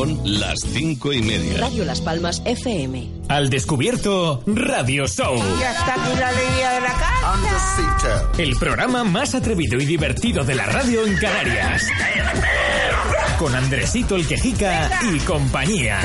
Son las cinco y media. Radio Las Palmas FM. Al descubierto, Radio Show. Ya está aquí la alegría de la casa. El programa más atrevido y divertido de la radio en Canarias. Con Andresito el Quejica y compañía.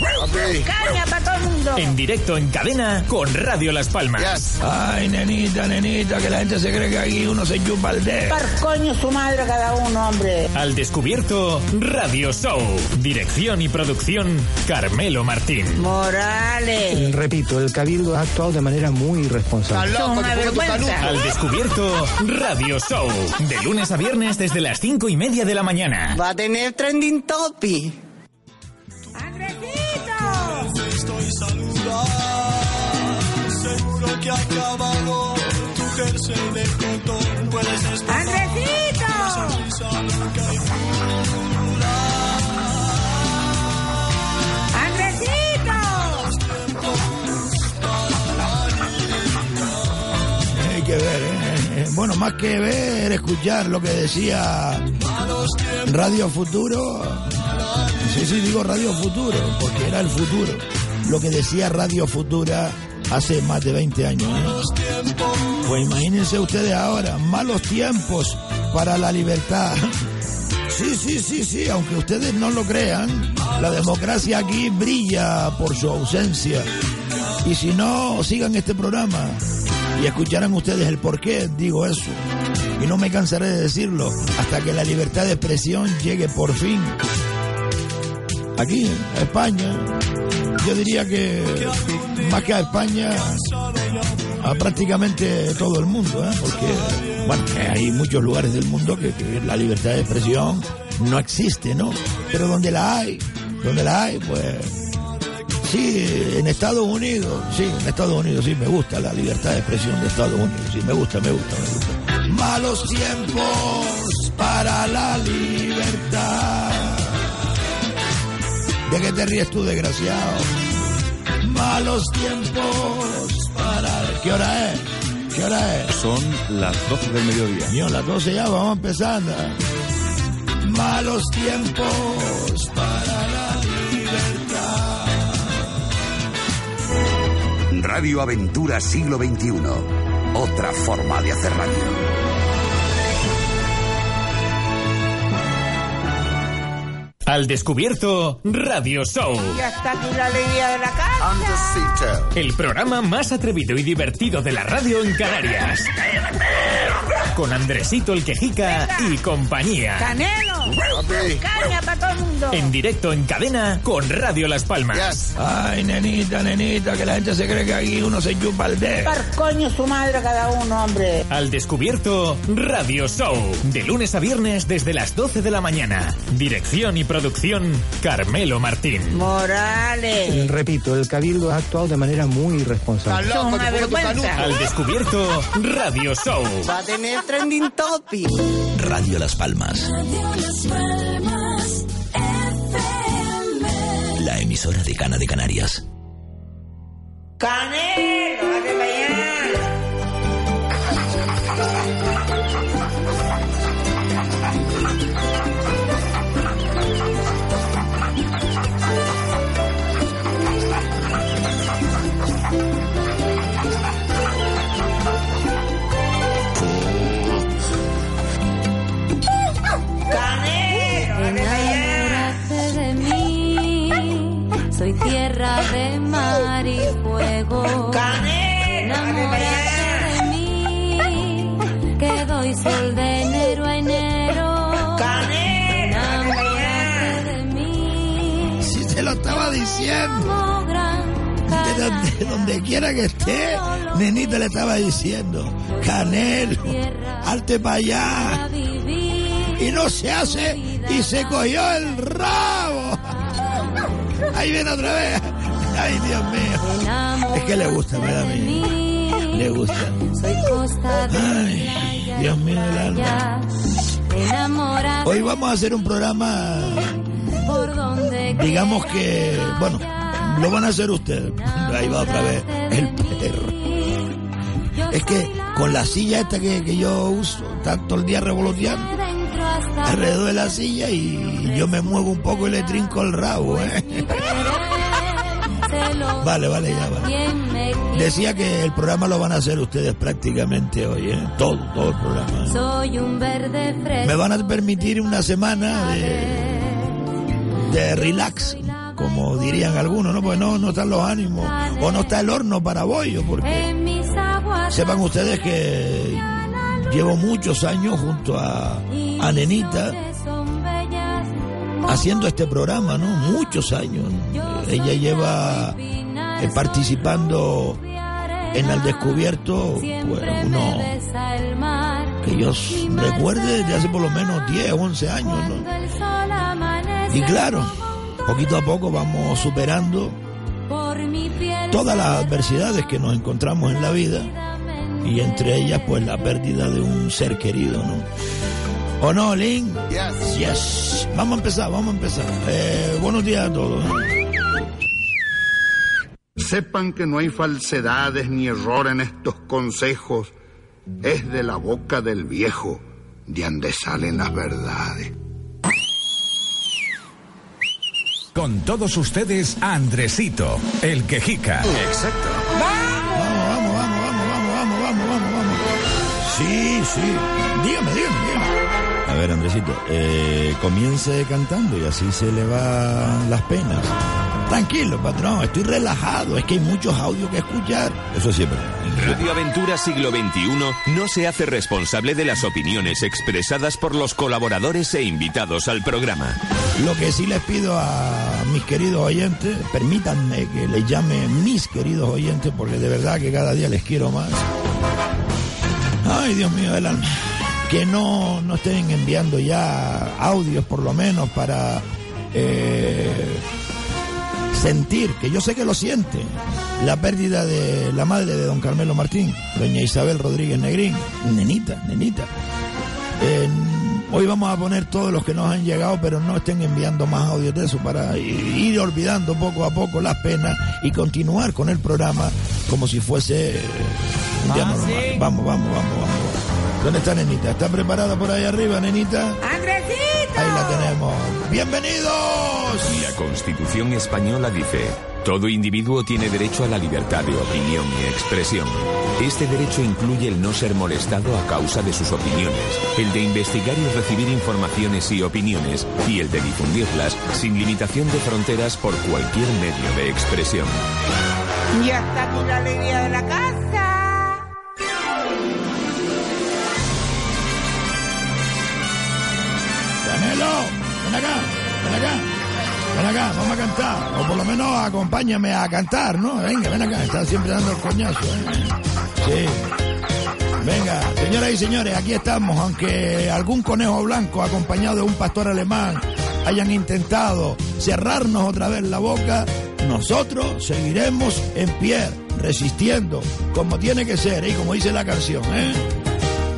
Caña para todo el mundo. En directo en cadena con Radio Las Palmas. Ay, nenita, nenita, que la gente se cree que aquí uno se chupa el dedo. Par coño su madre cada uno, hombre. Al descubierto, Radio Show. Dirección y producción, Carmelo Martín. Morales. Repito, el Cabildo ha actuado de manera muy irresponsable. Son una vergüenza. Al descubierto, Radio Show. De lunes a viernes desde las cinco y media de la mañana. Va a tener trending topic. Saludando, seguro que ha acabado tu jersey de cotón. Puedes estar ¡Andresito! Hay que ver. Eh, Bueno, más que ver, escuchar lo que decía Radio Futuro. Sí, sí, digo Radio Futuro, porque era el futuro. Lo que decía Radio Futura hace más de 20 años. Pues imagínense ustedes ahora, malos tiempos para la libertad. Sí, sí, sí, sí, aunque ustedes no lo crean, la democracia aquí brilla por su ausencia. Y si no, sigan este programa y escucharán ustedes el por qué digo eso. Y no me cansaré de decirlo hasta que la libertad de expresión llegue por fin. Aquí, España, yo diría que más que a España, a prácticamente todo el mundo, ¿eh? porque bueno, hay muchos lugares del mundo que la libertad de expresión no existe, ¿no? Pero donde la hay, donde la hay, pues Sí, en Estados Unidos, sí, en Estados Unidos sí me gusta la libertad de expresión de Estados Unidos, sí, me gusta, me gusta, me gusta. Malos tiempos para la libertad. ¿De qué te ríes tú, desgraciado? Malos tiempos para... ¿Qué hora es? ¿Qué hora es? Son las 12 del mediodía. Mío, las 12 ya, vamos empezando. Malos tiempos para la libertad. Radio Aventura Siglo XXI. Otra forma de hacer radio. Al descubierto, Radio Show. Ya está aquí la alegría de la casa. El programa más atrevido y divertido de la radio en Canarias. Con Andresito el Quejica y compañía. Canelo. Caña para todo el mundo. En directo en cadena con Radio Las Palmas. Ay, nenita, nenita, que la gente se cree que aquí uno se chupa el dedo. Par coño su madre cada uno, hombre. Al descubierto, Radio Show. De lunes a viernes desde las 12 de la mañana. Dirección y producción, Carmelo Martín. Morales. Repito, el Cabildo ha actuado de manera muy irresponsable. Son una vergüenza. Al descubierto, Radio Show. Va a tener trending topic. Radio Las Palmas. La emisora de Cana de Canarias. Canelo, Donde, quiera que esté, nenita le estaba diciendo, Canelo, alte para allá. Y no se hace y se cogió el rabo. Ahí viene otra vez. Ay, Dios mío. Es que le gusta, ¿verdad? Le gusta. Ay, Dios mío, el alma. Hoy vamos a hacer un programa digamos que, bueno, lo van a hacer ustedes. Ahí va otra vez el perro. Es que con la silla esta que, que yo uso, todo el día revoloteando. alrededor de la silla y yo me muevo un poco y le trinco el rabo. ¿eh? Vale, vale, ya vale. Decía que el programa lo van a hacer ustedes prácticamente hoy, ¿eh? todo, todo el programa. ¿eh? Soy un verde fresco. Me van a permitir una semana de, de relax, como dirían algunos, ¿no? Porque no, no están los ánimos, o no está el horno para bollo, porque sepan ustedes que llevo muchos años junto a, a Nenita haciendo este programa, ¿no? Muchos años. Ella lleva eh, participando en el descubierto, pues uno que yo recuerde desde hace por lo menos 10, 11 años, ¿no? Y claro, poquito a poco vamos superando todas las adversidades que nos encontramos en la vida y entre ellas pues la pérdida de un ser querido, ¿no? ¿O no, Link? Yes. Yes. Vamos a empezar, vamos a empezar. Eh, buenos días a todos. Sepan que no hay falsedades ni error en estos consejos. Es de la boca del viejo de donde salen las verdades. Con todos ustedes, Andresito, el quejica. Exacto. ¡Vamos! Vamos, vamos, vamos, vamos, vamos, vamos, vamos, vamos. Sí, sí. Dígame, dígame, dígame. A ver, Andresito, eh, comience cantando y así se le van las penas. Tranquilo, patrón, estoy relajado. Es que hay muchos audios que escuchar. Eso siempre. Radio Aventura Siglo XXI no se hace responsable de las opiniones expresadas por los colaboradores e invitados al programa. Lo que sí les pido a mis queridos oyentes, permítanme que les llame mis queridos oyentes, porque de verdad que cada día les quiero más. Ay, Dios mío del alma. Que no, no estén enviando ya audios, por lo menos, para eh, sentir, que yo sé que lo siente, la pérdida de la madre de don Carmelo Martín, doña Isabel Rodríguez Negrín, nenita, nenita. Eh, hoy vamos a poner todos los que nos han llegado, pero no estén enviando más audios de eso para ir olvidando poco a poco las penas y continuar con el programa como si fuese un día normal. Vamos, vamos, vamos, vamos. ¿Dónde está Nenita? ¿Está preparada por ahí arriba, Nenita? ¡Andresito! Ahí la tenemos. ¡Bienvenidos! La Constitución española dice, todo individuo tiene derecho a la libertad de opinión y expresión. Este derecho incluye el no ser molestado a causa de sus opiniones, el de investigar y recibir informaciones y opiniones, y el de difundirlas sin limitación de fronteras por cualquier medio de expresión. Y hasta aquí la alegría de la casa. Ven acá, ven acá, ven acá, vamos a cantar. O por lo menos acompáñame a cantar, ¿no? Venga, ven acá, está siempre dando el coñazo, ¿eh? Sí. Venga, señoras y señores, aquí estamos, aunque algún conejo blanco acompañado de un pastor alemán hayan intentado cerrarnos otra vez la boca, nosotros seguiremos en pie, resistiendo, como tiene que ser, y como dice la canción, ¿eh?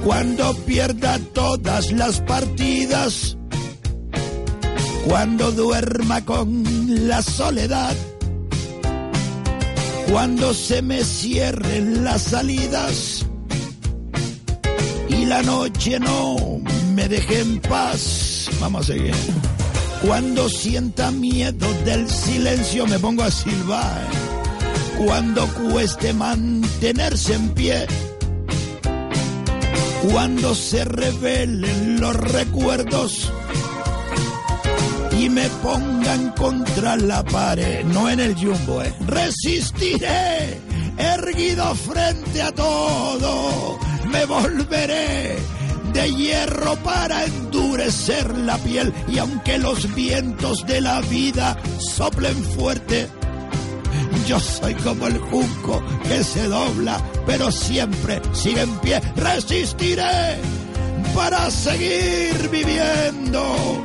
Cuando pierda todas las partidas, cuando duerma con la soledad, cuando se me cierren las salidas y la noche no me deje en paz. Vamos a seguir. Cuando sienta miedo del silencio me pongo a silbar. Cuando cueste mantenerse en pie. Cuando se revelen los recuerdos y me pongan contra la pared, no en el jumbo, eh. Resistiré, erguido frente a todo, me volveré de hierro para endurecer la piel y aunque los vientos de la vida soplen fuerte, yo soy como el junco que se dobla, pero siempre sigue en pie. Resistiré para seguir viviendo.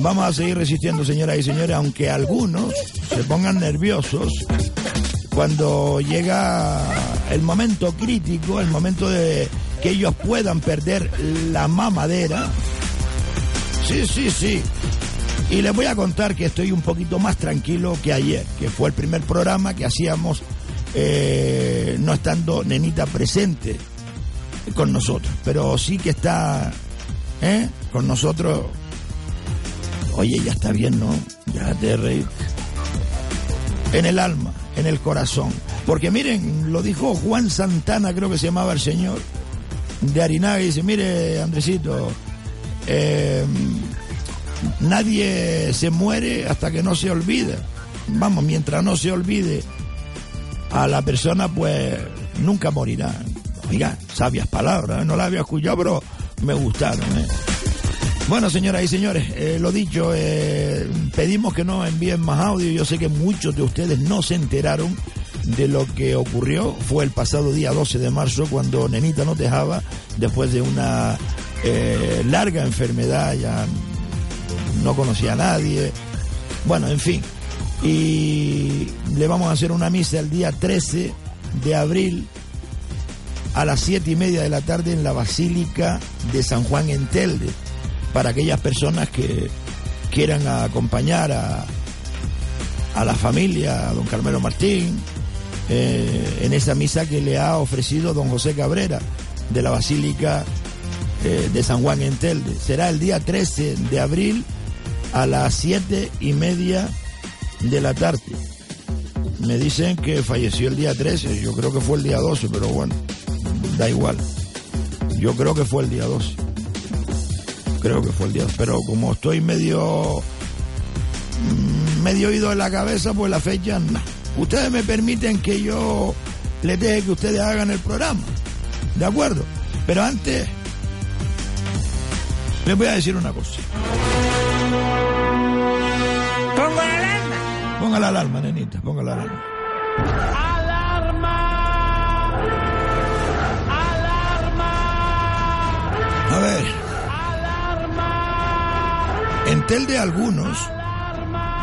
Vamos a seguir resistiendo, señoras y señores, aunque algunos, se pongan nerviosos cuando llega el momento crítico, el momento de que ellos puedan perder la mamadera. Sí, sí, sí. Y les voy a contar que estoy un poquito más tranquilo que ayer, que fue el primer programa que hacíamos eh, no estando Nenita presente con nosotros, pero sí que está ¿eh? con nosotros. Oye, ya está bien, ¿no? Ya te reí. En el alma, en el corazón. Porque miren, lo dijo Juan Santana, creo que se llamaba el señor, de Arinaga, y dice, mire, Andresito, eh, nadie se muere hasta que no se olvida. Vamos, mientras no se olvide a la persona, pues nunca morirá. Oiga, sabias palabras, ¿eh? no las había escuchado, pero me gustaron. ¿eh? Bueno, señoras y señores, eh, lo dicho, eh, pedimos que no envíen más audio. Yo sé que muchos de ustedes no se enteraron de lo que ocurrió. Fue el pasado día 12 de marzo cuando Nenita nos dejaba después de una eh, larga enfermedad, ya no conocía a nadie. Bueno, en fin. Y le vamos a hacer una misa el día 13 de abril a las siete y media de la tarde en la Basílica de San Juan en Telde, para aquellas personas que quieran acompañar a, a la familia, a don Carmelo Martín, eh, en esa misa que le ha ofrecido don José Cabrera de la Basílica eh, de San Juan en Telde. Será el día 13 de abril a las siete y media de la tarde. Me dicen que falleció el día 13, yo creo que fue el día 12, pero bueno, da igual. Yo creo que fue el día 12. Creo que fue el día 12. Pero como estoy medio. mm, medio oído en la cabeza, pues la fecha no. Ustedes me permiten que yo les deje que ustedes hagan el programa. ¿De acuerdo? Pero antes. Les voy a decir una cosa. Pongo la alarma. Ponga la alarma, nenita, ponga la alarma. A ver. En Telde algunos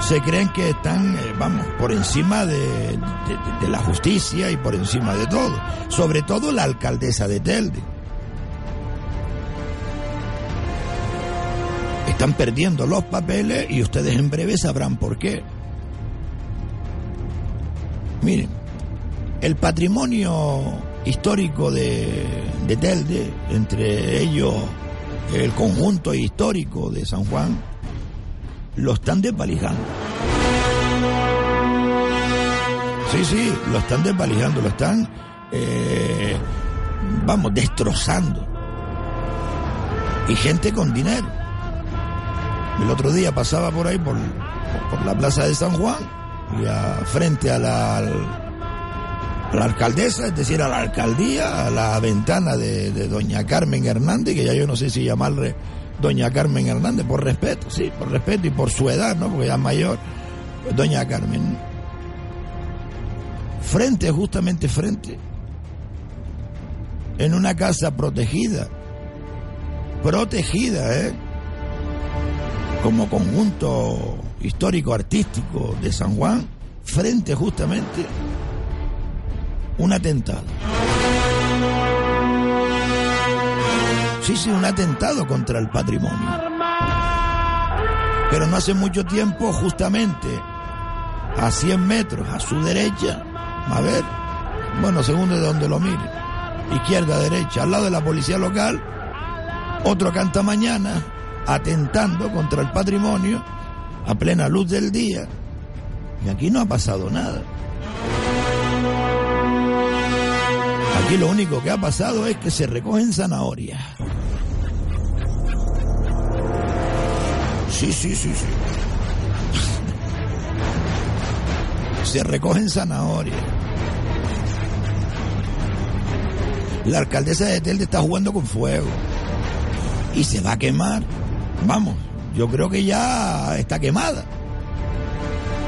se creen que están, eh, vamos, por encima de, de- de la justicia y por encima de todo. Sobre todo la alcaldesa de Telde. Están perdiendo los papeles y ustedes en breve sabrán por qué. Miren, el patrimonio histórico de, de Telde, entre ellos el conjunto histórico de San Juan, lo están desvalijando. Sí, sí, lo están desvalijando, lo están, eh, vamos, destrozando. Y gente con dinero. El otro día pasaba por ahí, por, por la plaza de San Juan, y a, frente a la, la alcaldesa, es decir, a la alcaldía, a la ventana de, de doña Carmen Hernández, que ya yo no sé si llamarle doña Carmen Hernández, por respeto, sí, por respeto y por su edad, ¿no? Porque ya es mayor, doña Carmen. Frente, justamente frente, en una casa protegida, protegida, ¿eh? Como conjunto histórico artístico de San Juan, frente justamente un atentado. Sí, sí, un atentado contra el patrimonio. Pero no hace mucho tiempo, justamente a 100 metros a su derecha, a ver, bueno, según de donde lo mire, izquierda, derecha, al lado de la policía local, otro canta mañana atentando contra el patrimonio a plena luz del día. Y aquí no ha pasado nada. Aquí lo único que ha pasado es que se recogen zanahorias. Sí, sí, sí, sí. Se recogen zanahorias. La alcaldesa de Telde está jugando con fuego. Y se va a quemar. Vamos, yo creo que ya está quemada.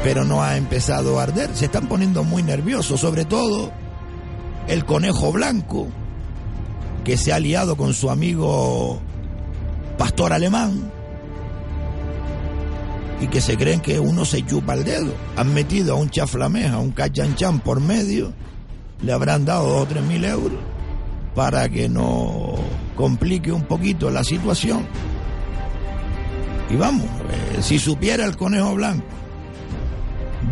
Pero no ha empezado a arder. Se están poniendo muy nerviosos, sobre todo el conejo blanco, que se ha aliado con su amigo pastor alemán. y que se creen que uno se chupa el dedo. Han metido a un chaflameja, un cachanchan por medio, le habrán dado dos o tres mil euros para que no complique un poquito la situación. Y vamos, eh, si supiera el conejo blanco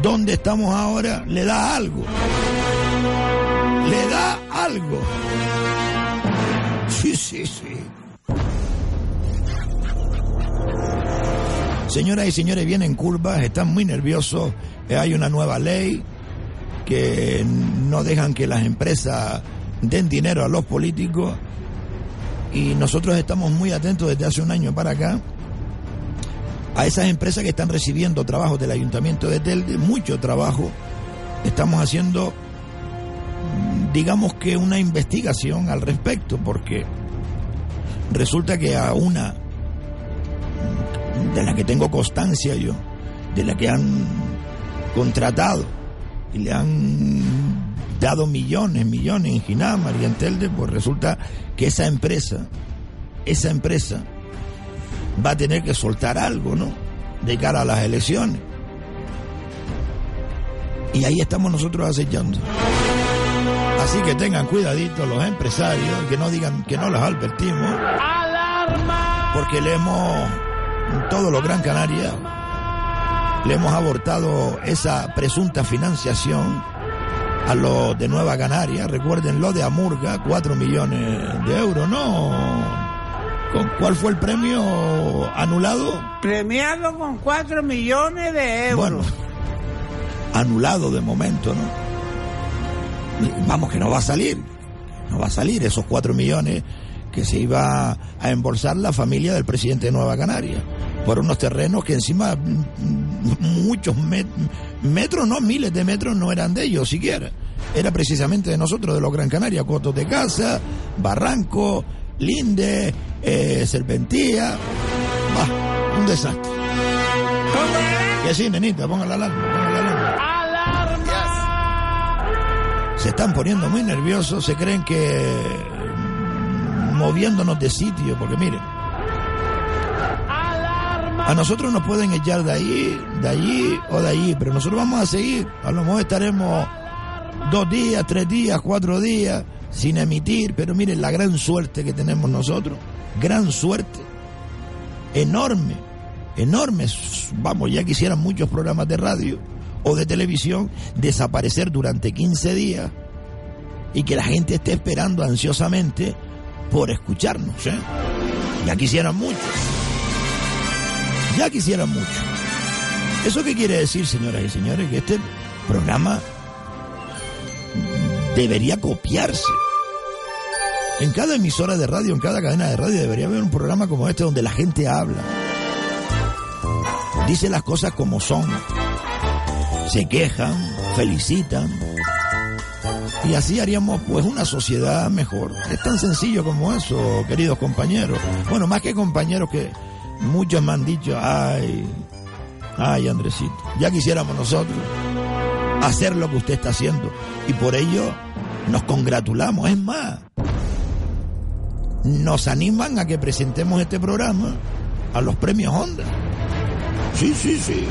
dónde estamos ahora, le da algo. Le da algo. Sí, sí, sí. Señoras y señores, vienen curvas, están muy nerviosos. Eh, Hay una nueva ley que no dejan que las empresas den dinero a los políticos y nosotros estamos muy atentos desde hace un año para acá a esas empresas que están recibiendo trabajos del Ayuntamiento de Telde, mucho trabajo. Estamos haciendo, digamos que una investigación al respecto, porque resulta que a una de la que tengo constancia yo, de la que han contratado y le han dado millones, millones en Ginama y en Telde, pues resulta que esa empresa, esa empresa va a tener que soltar algo, ¿no? De cara a las elecciones. Y ahí estamos nosotros acechando. Así que tengan cuidadito los empresarios y que no digan que no los advertimos. ¡Alarma! Porque le hemos, todo lo Gran Canaria, le hemos abortado esa presunta financiación a los de Nueva Canaria. Recuerden lo de Amurga, 4 millones de euros, ¿no? ¿Con ¿Cuál fue el premio anulado? Premiado con 4 millones de euros. Bueno, anulado de momento, ¿no? Vamos, que no va a salir. No va a salir esos 4 millones que se iba a embolsar la familia del presidente de Nueva Canaria por unos terrenos que encima muchos met metros, no miles de metros, no eran de ellos siquiera. Era precisamente de nosotros, de los Gran Canaria, Cotos de Casa, Barranco, Linde, eh, Serpentía. Bah, un desastre. Que sí, nenita, ponga la alarma, Se están poniendo muy nerviosos, se creen que moviéndonos de sitio, porque miren, a nosotros nos pueden echar de ahí, de allí o de allí, pero nosotros vamos a seguir. A lo mejor estaremos dos días, tres días, cuatro días sin emitir, pero miren la gran suerte que tenemos nosotros, gran suerte, enorme, enorme. Vamos, ya quisieran muchos programas de radio o de televisión desaparecer durante 15 días y que la gente esté esperando ansiosamente por escucharnos. ¿eh? Ya quisieran muchos. Ya quisieran mucho. ¿Eso qué quiere decir, señoras y señores? Que este programa debería copiarse. En cada emisora de radio, en cada cadena de radio, debería haber un programa como este donde la gente habla. Dice las cosas como son. Se quejan, felicitan. Y así haríamos pues una sociedad mejor. Es tan sencillo como eso, queridos compañeros. Bueno, más que compañeros que Muchos me han dicho, ay, ay Andresito, ya quisiéramos nosotros hacer lo que usted está haciendo. Y por ello nos congratulamos. Es más, nos animan a que presentemos este programa a los premios Honda. Sí, sí, sí.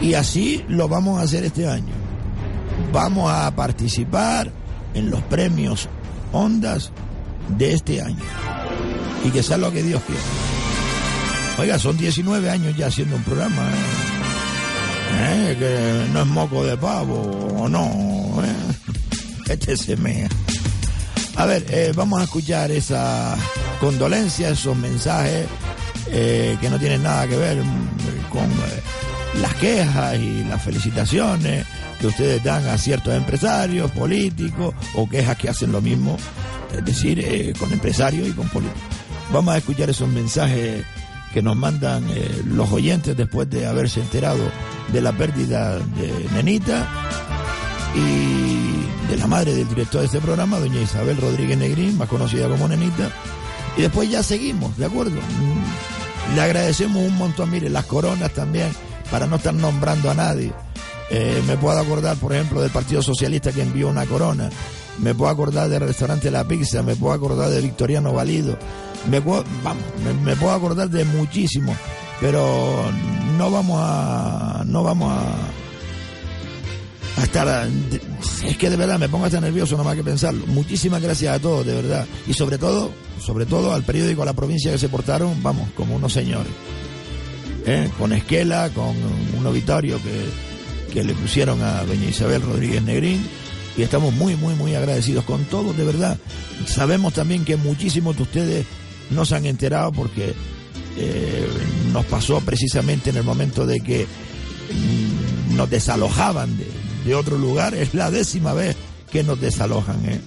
Y así lo vamos a hacer este año. Vamos a participar en los premios Ondas de este año y que sea lo que Dios quiera. Oiga, son 19 años ya haciendo un programa, ¿eh? ¿Eh? que no es moco de pavo, no, ¿eh? este se mea. A ver, eh, vamos a escuchar esa condolencia, esos mensajes eh, que no tienen nada que ver con eh, las quejas y las felicitaciones que ustedes dan a ciertos empresarios, políticos o quejas que hacen lo mismo, es decir, eh, con empresarios y con políticos. Vamos a escuchar esos mensajes que nos mandan eh, los oyentes después de haberse enterado de la pérdida de Nenita y de la madre del director de este programa, doña Isabel Rodríguez Negrín, más conocida como Nenita. Y después ya seguimos, ¿de acuerdo? Mm, Le agradecemos un montón, mire, las coronas también, para no estar nombrando a nadie. Eh, me puedo acordar, por ejemplo, del Partido Socialista que envió una corona. Me puedo acordar del restaurante La Pizza, me puedo acordar de Victoriano Valido, me puedo, vamos, me, puedo acordar de muchísimos pero no vamos a, no vamos a, a estar, es que de verdad me pongo hasta nervioso nomás que pensarlo. Muchísimas gracias a todos, de verdad, y sobre todo, sobre todo al periódico, la provincia que se portaron, vamos, como unos señores. ¿Eh? Con Esquela, con un obituario que, que le pusieron a doña Isabel Rodríguez Negrín y estamos muy, muy, muy agradecidos con todos, de verdad. Sabemos también que muchísimos de ustedes no se han enterado porque eh, nos pasó precisamente en el momento de que mm, nos desalojaban de, de, otro lugar. Es la décima vez que nos desalojan. ¿eh?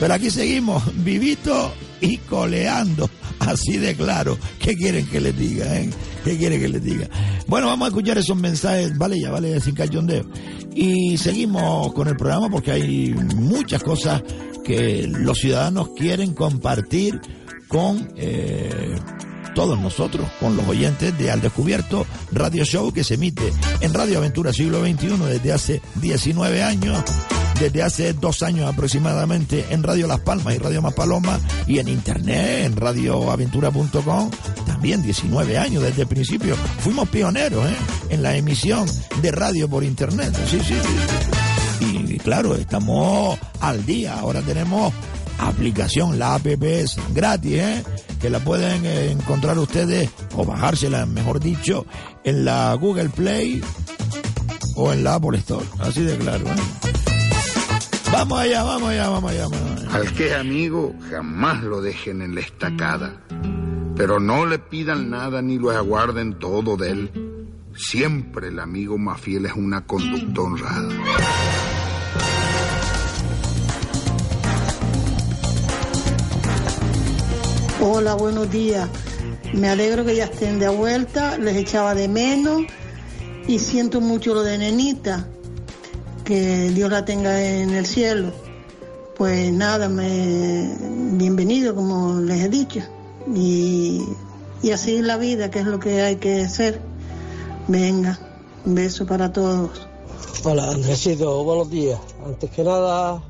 Pero aquí seguimos, vivitos y coleando, así de claro. ¿Qué quieren que les diga? Eh? ¿Qué quieren que les diga? Bueno, vamos a escuchar esos mensajes, vale, ya vale, sin cachondeo. Y seguimos con el programa porque hay muchas cosas que los ciudadanos quieren compartir con eh, todos nosotros, con los oyentes de Al Descubierto Radio Show que se emite en Radio Aventura Siglo XXI desde hace 19 años desde hace dos años aproximadamente en Radio Las Palmas y Radio Más Paloma y en internet, en radioaventura.com, también 19 años desde el principio. Fuimos pioneros ¿eh? en la emisión de radio por internet. Sí, sí, sí. Y claro, estamos al día. Ahora tenemos aplicación, la app es gratis, ¿eh? que la pueden eh, encontrar ustedes o bajársela, mejor dicho, en la Google Play o en la Apple Store. Así de claro. ¿eh? Vamos allá, vamos allá, vamos allá, vamos allá. Al que es amigo, jamás lo dejen en la estacada. Pero no le pidan nada ni lo aguarden todo de él. Siempre el amigo más fiel es una conducta honrada. Hola, buenos días. Me alegro que ya estén de vuelta, les echaba de menos y siento mucho lo de nenita que Dios la tenga en el cielo. Pues nada, me, bienvenido, como les he dicho. Y, y así la vida, que es lo que hay que hacer. Venga, un beso para todos. Hola, Andresito, buenos días. Antes que nada,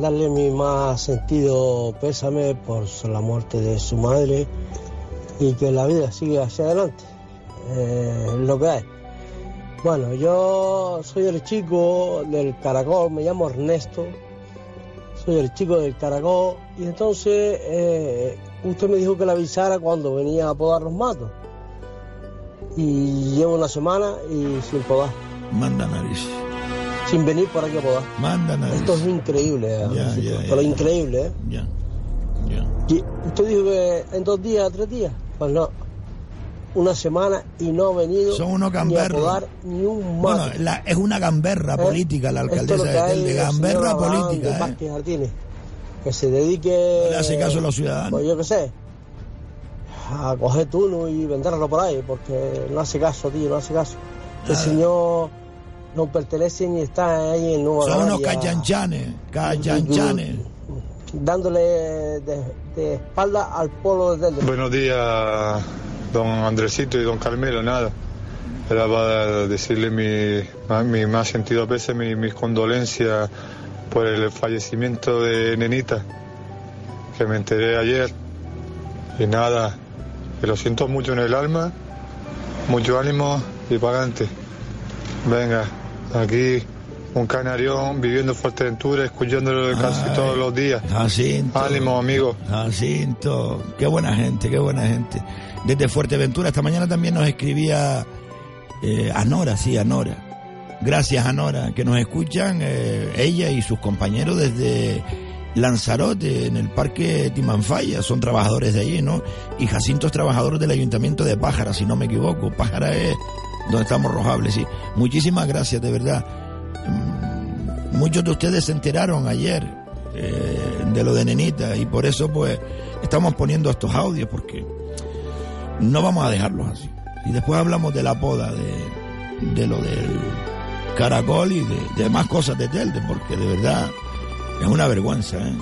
darle mi más sentido pésame por la muerte de su madre y que la vida siga hacia adelante. Eh, lo que hay. Bueno, yo soy el chico del caracol, me llamo Ernesto, soy el chico del caracol y entonces eh, usted me dijo que le avisara cuando venía a podar los matos. Y llevo una semana y sin podar. Manda nariz. Sin venir por aquí a podar. Manda nariz. Esto es increíble, ya, pero increíble, ¿eh? Ya, ya. Y usted dijo que en dos días, tres días. Pues no, una semana y no ha venido Son unos ni a gamberros. podar ni un Bueno, mato. la- es una gamberra ¿Eh? política la alcaldesa de Telde. el Gamberra política, ¿eh? Martínez, que se dedique... No le hace caso a los ciudadanos. Pues yo qué sé, a coger turno y venderlo por ahí, porque no hace caso, tío, no hace caso. El Nada. señor no pertenece ni está ahí en Nueva Son unos cachanchanes, cachanchanes. dándole de, de espalda al pueblo de Telde. Buenos días, don Andresito y don Carmelo, nada. Era para decirle mi, mi más sentido pésame y mis condolencias por el fallecimiento de Nenita, que me enteré ayer. Y nada, que lo siento mucho en el alma, mucho ánimo y para adelante. Venga, aquí un canarión viviendo en Fuerteventura, escuchándolo casi todos los días. Jacinto. Ánimo, amigo. Jacinto. Qué buena gente, qué buena gente. Desde Fuerteventura, esta mañana también nos escribía eh, Anora, sí, Anora. Gracias, Anora, que nos escuchan eh, ella y sus compañeros desde Lanzarote, en el Parque Timanfaya. Son trabajadores de allí, ¿no? Y Jacinto es trabajador del Ayuntamiento de Pájara, si no me equivoco. Pájara es donde estamos rojables, sí. Muchísimas gracias, de verdad. Muchos de ustedes se enteraron ayer eh, de lo de Nenita y por eso pues estamos poniendo estos audios porque no vamos a dejarlos así. Y después hablamos de la poda, de, de lo del caracol y de, de más cosas de Telde, porque de verdad es una vergüenza. ¿eh?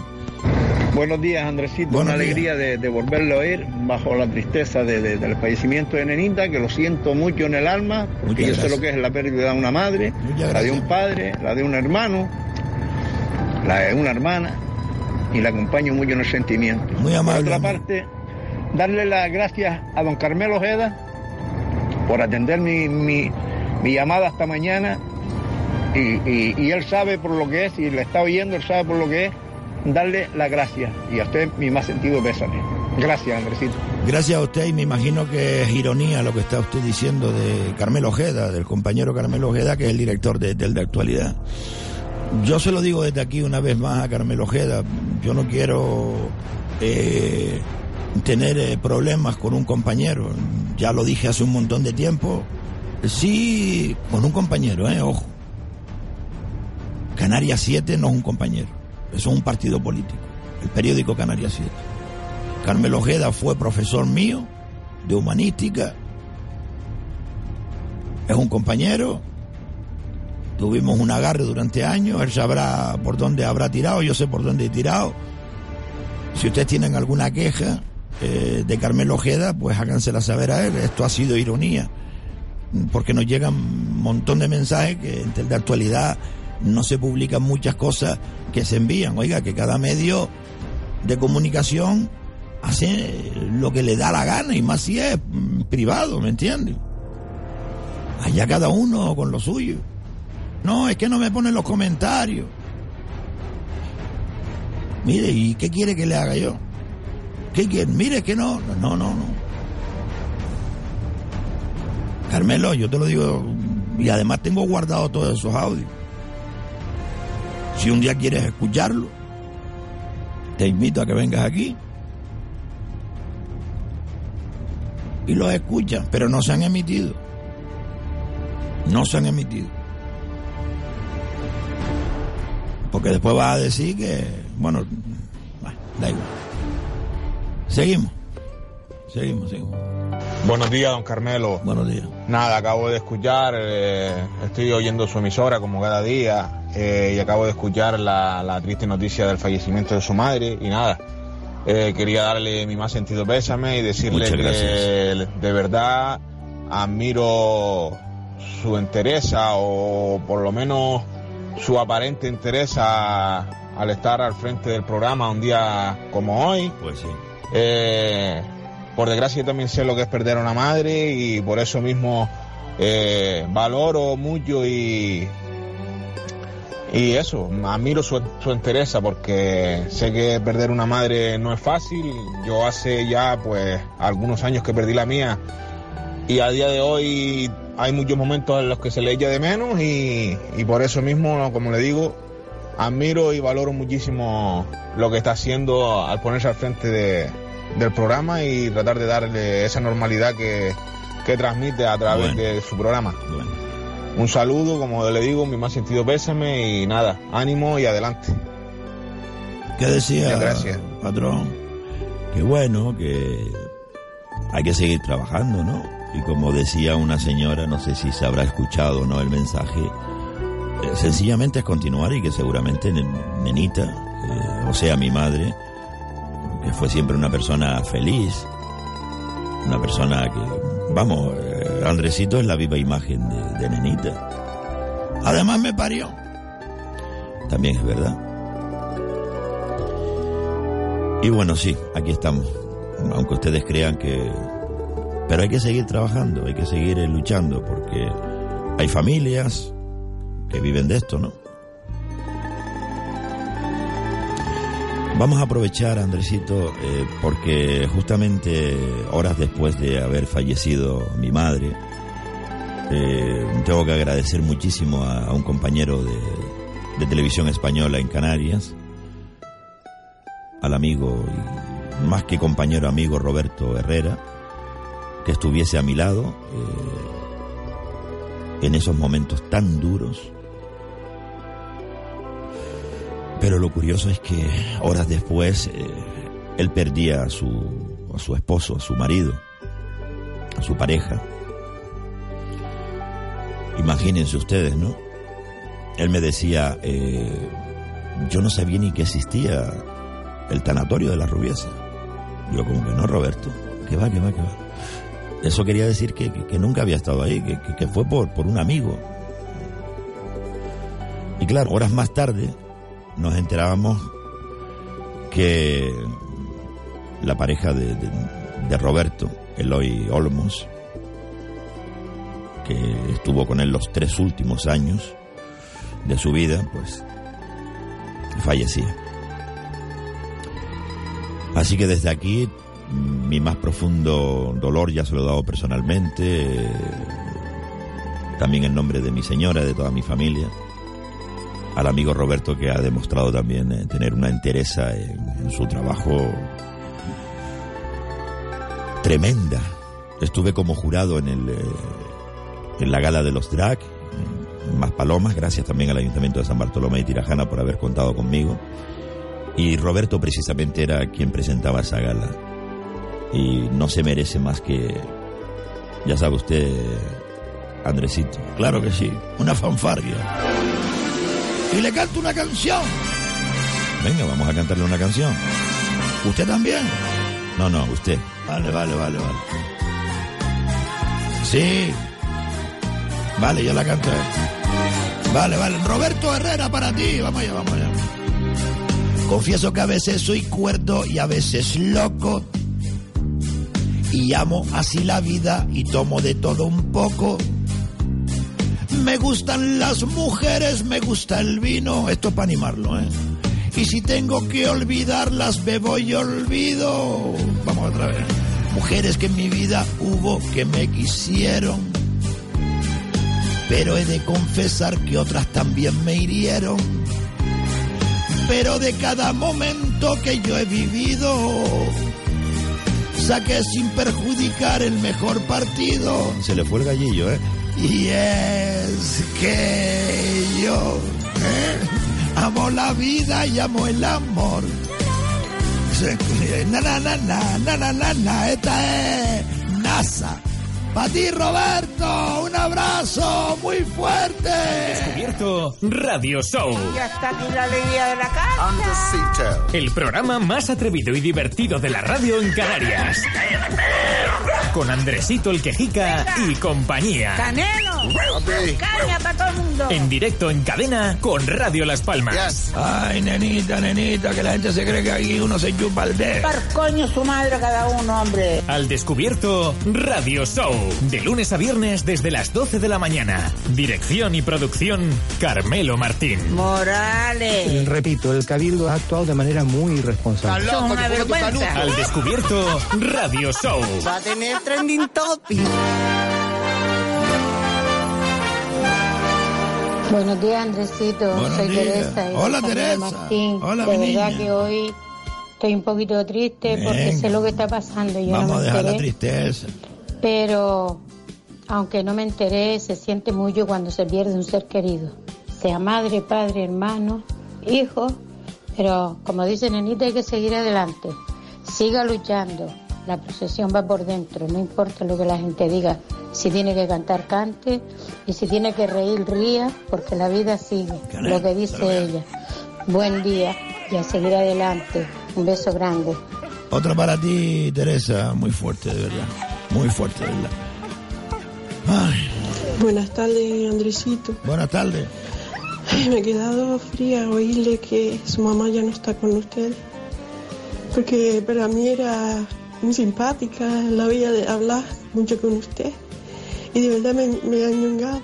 Buenos días, Andresito. Buenos Una días. alegría de, de volverlo a oír bajo la tristeza de- de- del fallecimiento de Nenita, que lo siento mucho en el alma, porque Muchas yo sé lo que es la pérdida de una madre, la de un padre, la de un hermano, la de una hermana, y la acompaño mucho en el sentimiento. Muy amable, Por otra parte, darle las gracias a don Carmelo Ojeda por atender mi, mi, mi llamada esta mañana y, y- y él sabe por lo que es y le está oyendo, él sabe por lo que es, darle las gracias y a usted mi más sentido pésame. Gracias, Andresito. Gracias a usted y me imagino que es ironía lo que está usted diciendo de Carmelo Ojeda, del compañero Carmelo Ojeda, que es el director de, del de actualidad. Yo se lo digo desde aquí una vez más a Carmelo Ojeda, yo no quiero eh, tener eh, problemas con un compañero, ya lo dije hace un montón de tiempo, sí, con un compañero, eh, ojo. Canarias 7 no es un compañero, eso es un partido político, el periódico Canarias 7. Carmelo Ojeda fue profesor mío de humanística. Es un compañero. Tuvimos un agarre durante años. Él sabrá por dónde habrá tirado. Yo sé por dónde he tirado. Si ustedes tienen alguna queja eh, de Carmelo Ojeda, pues hágansela saber a él. Esto ha sido ironía. Porque nos llegan un montón de mensajes que de actualidad no se publican muchas cosas que se envían. Oiga, que cada medio de comunicación hace lo que le da la gana y más si es mm, privado, ¿me entiendes? Allá cada uno con lo suyo. No, es que no me ponen los comentarios. Mire, ¿y qué quiere que le haga yo? ¿Qué quiere? Mire que no, no, no, no. Carmelo, yo te lo digo, y además tengo guardado todos esos audios. Si un día quieres escucharlo, te invito a que vengas aquí y los escuchan, pero no se han emitido. No se han emitido. Porque después vas a decir que, bueno, bueno, da igual. Seguimos. Seguimos, seguimos. Buenos días, don Carmelo. Buenos días. Nada, acabo de escuchar, eh, estoy oyendo su emisora como cada día eh, y acabo de escuchar la, la triste noticia del fallecimiento de su madre y nada, eh, quería darle mi más sentido pésame y decirle que de verdad admiro su entereza o por lo menos su aparente entereza al estar al frente del programa un día como hoy. Pues sí. Eh, por desgracia yo también sé lo que es perder a una madre y por eso mismo eh, valoro mucho y, y eso, admiro su, su entereza porque sé que perder una madre no es fácil. Yo hace ya pues algunos años que perdí la mía y a día de hoy hay muchos momentos en los que se le echa de menos y, y por eso mismo, como le digo, admiro y valoro muchísimo lo que está haciendo al ponerse al frente de- del programa y tratar de darle esa normalidad que, que transmite a través Bueno. de su programa. Un saludo, como le digo, mi más sentido pésame y nada, ánimo y adelante. ¿Qué decía, Muchas gracias. patrón? Que bueno, que hay que seguir trabajando, ¿no? Y como decía una señora, no sé si se habrá escuchado o no el mensaje, eh, sencillamente es continuar y que seguramente nen- Nenita, eh, o sea, mi madre, que fue siempre una persona feliz, una persona que, vamos, Andresito es la viva imagen de, de Nenita. Además me parió. También es verdad. Y bueno, sí, aquí estamos. Aunque ustedes crean que... Pero hay que seguir trabajando, hay que seguir eh, luchando, porque hay familias que viven de esto, ¿no? Vamos a aprovechar, Andresito, eh, porque justamente horas después de haber fallecido mi madre, eh, tengo que agradecer muchísimo a, un compañero de, televisión española en Canarias, al amigo, más que compañero amigo Roberto Herrera, que estuviese a mi lado eh, en esos momentos tan duros. Pero lo curioso es que horas después eh, él perdía a su, a su esposo, a su marido, a su pareja. Imagínense ustedes, ¿no? Él me decía, eh, yo no sabía ni que existía el tanatorio de la rubiesa. Yo como que no, Roberto, que va, que va, que va. Eso quería decir que, que- que nunca había estado ahí, que, que- fue por, por un amigo. Y claro, horas más tarde nos enterábamos que la pareja de, de- Roberto, Eloy Olmos, que estuvo con él los tres últimos años de su vida, pues fallecía. Así que desde aquí mi más profundo dolor ya se lo he dado personalmente, eh, también en nombre de mi señora, de toda mi familia, al amigo Roberto que ha demostrado también eh, tener una entereza en, su trabajo tremenda. Estuve como jurado en el eh, en la gala de los drag, Más Palomas, gracias también al Ayuntamiento de San Bartolomé y Tirajana por haber contado conmigo. Y Roberto precisamente era quien presentaba esa gala. Y no se merece más que, ya sabe usted, Andresito. Claro que sí, una fanfarria. Y le canto una canción. Venga, vamos a cantarle una canción. ¿Usted también? No, no, usted. Vale, vale, vale, vale. Sí. Vale, yo la canto. Vale, vale. Roberto Herrera para ti. Vamos allá, vamos allá. Confieso que a veces soy cuerdo y a veces loco. Y amo así la vida y tomo de todo un poco. Me gustan las mujeres, me gusta el vino. Esto es para animarlo, ¿eh? Y si tengo que olvidarlas, bebo y olvido. Vamos otra vez. Mujeres que en mi vida hubo que me quisieron. Pero he de confesar que otras también me hirieron. Pero de cada momento que yo he vivido, saqué sin perjudicar el mejor partido. Se le fue el gallillo, ¿eh? Y es que yo ¿eh? amo la vida y amo el amor. Na, na, na, na, na, na, na, na. Esta es NASA. Para ti, Roberto, un abrazo muy fuerte. Descubierto Radio Show. Ya está aquí la alegría de la casa. El programa más atrevido y divertido de la radio en Canarias. Con Andresito el Quejica y compañía. Canelo. Caña para todo el mundo. En directo en cadena con Radio Las Palmas. Ay, nenita, nenita, que la gente se cree que aquí uno se chupa el dedo. Par coño su madre cada uno, hombre. Al descubierto Radio Show. De lunes a viernes desde las 12 de la mañana. Dirección y producción Carmelo Martín. Morales. Repito, el Cabildo ha actuado de manera muy irresponsable. Son una vergüenza. Al descubierto Radio Show. Va a tener trending topic. Buenos días, Andresito. Buenos Soy días. Teresa. y Hola, Carmen Teresa. Martín. Hola, de mi verdad niña. que hoy estoy un poquito triste porque sé lo que está pasando. y Yo Vamos no a me dejar la enteré, tristeza. Pero aunque no me enteré, se siente mucho cuando se pierde un ser querido. Sea madre, padre, hermano, hijo. Pero como dice Nenita, hay que seguir adelante. Siga luchando. La procesión va por dentro. No importa lo que la gente diga. Si tiene que cantar, cante. Y si tiene que reír, ría. Porque la vida sigue. Lo que dice ella. Buen día y a seguir adelante. Un beso grande. Otra para ti, Teresa, muy fuerte, de verdad. Muy fuerte, de verdad. Ay, Buenas tardes, Andresito. buenas tardes. Ay, me he quedado fría oírle que su mamá ya no está con usted. Porque para mí era muy simpática, la oía de hablar mucho con usted. Y de verdad me, me ha ñongado.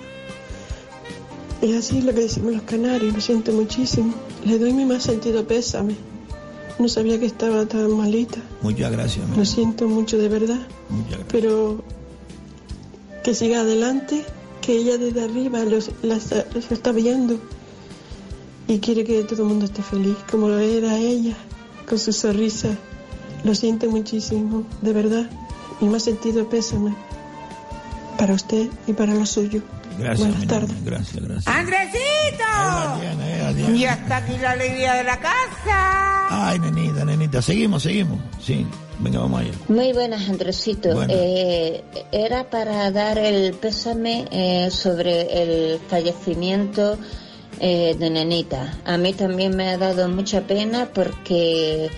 Es así lo que decimos los canarios, lo siento muchísimo. Le doy mi más sentido pésame. No sabía que estaba tan malita. Muchas gracias. Lo siento mucho de verdad. Muchas gracias. Pero que siga adelante, que ella desde arriba los, la está, los está viendo y quiere que todo el mundo esté feliz, como lo era ella, con su sonrisa. Lo siento muchísimo, de verdad. Mi más sentido pésame para usted y para lo suyo. Gracias, Buenas tardes. Gracias, gracias. ¡Andresito! Ya está aquí la alegría de la casa. Ay, nenita, nenita. Seguimos, seguimos. Sí, venga, vamos allá. Muy buenas, Andresito. Eh, era para dar el pésame eh, sobre el fallecimiento eh, de Nenita. A mí también me ha dado mucha pena porque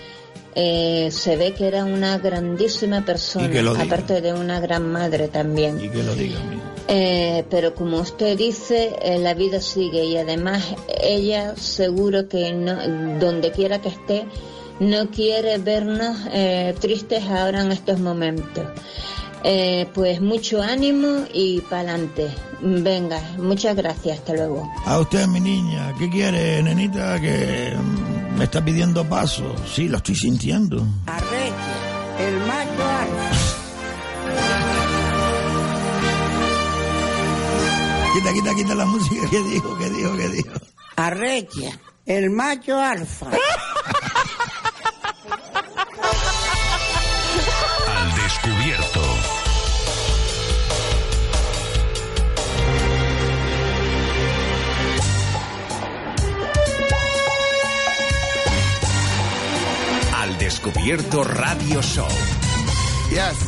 eh, se ve que era una grandísima persona, aparte de una gran madre también. Y que lo diga, mi. Eh, pero como usted dice, eh, la vida sigue y además ella seguro que no, donde quiera que esté, no quiere vernos eh, tristes ahora en estos momentos. Eh, pues mucho ánimo y para adelante. Venga, muchas gracias, hasta luego. A usted, mi niña, ¿qué quiere, nenita? Que mm, me está pidiendo paso. Sí, lo estoy sintiendo. Arreche, el macho alfa. Quita, quita, quita la música. ¿Qué dijo? ¿Qué dijo? ¿Qué dijo? Arreche, el macho alfa. Descubierto Radio Show. Yes.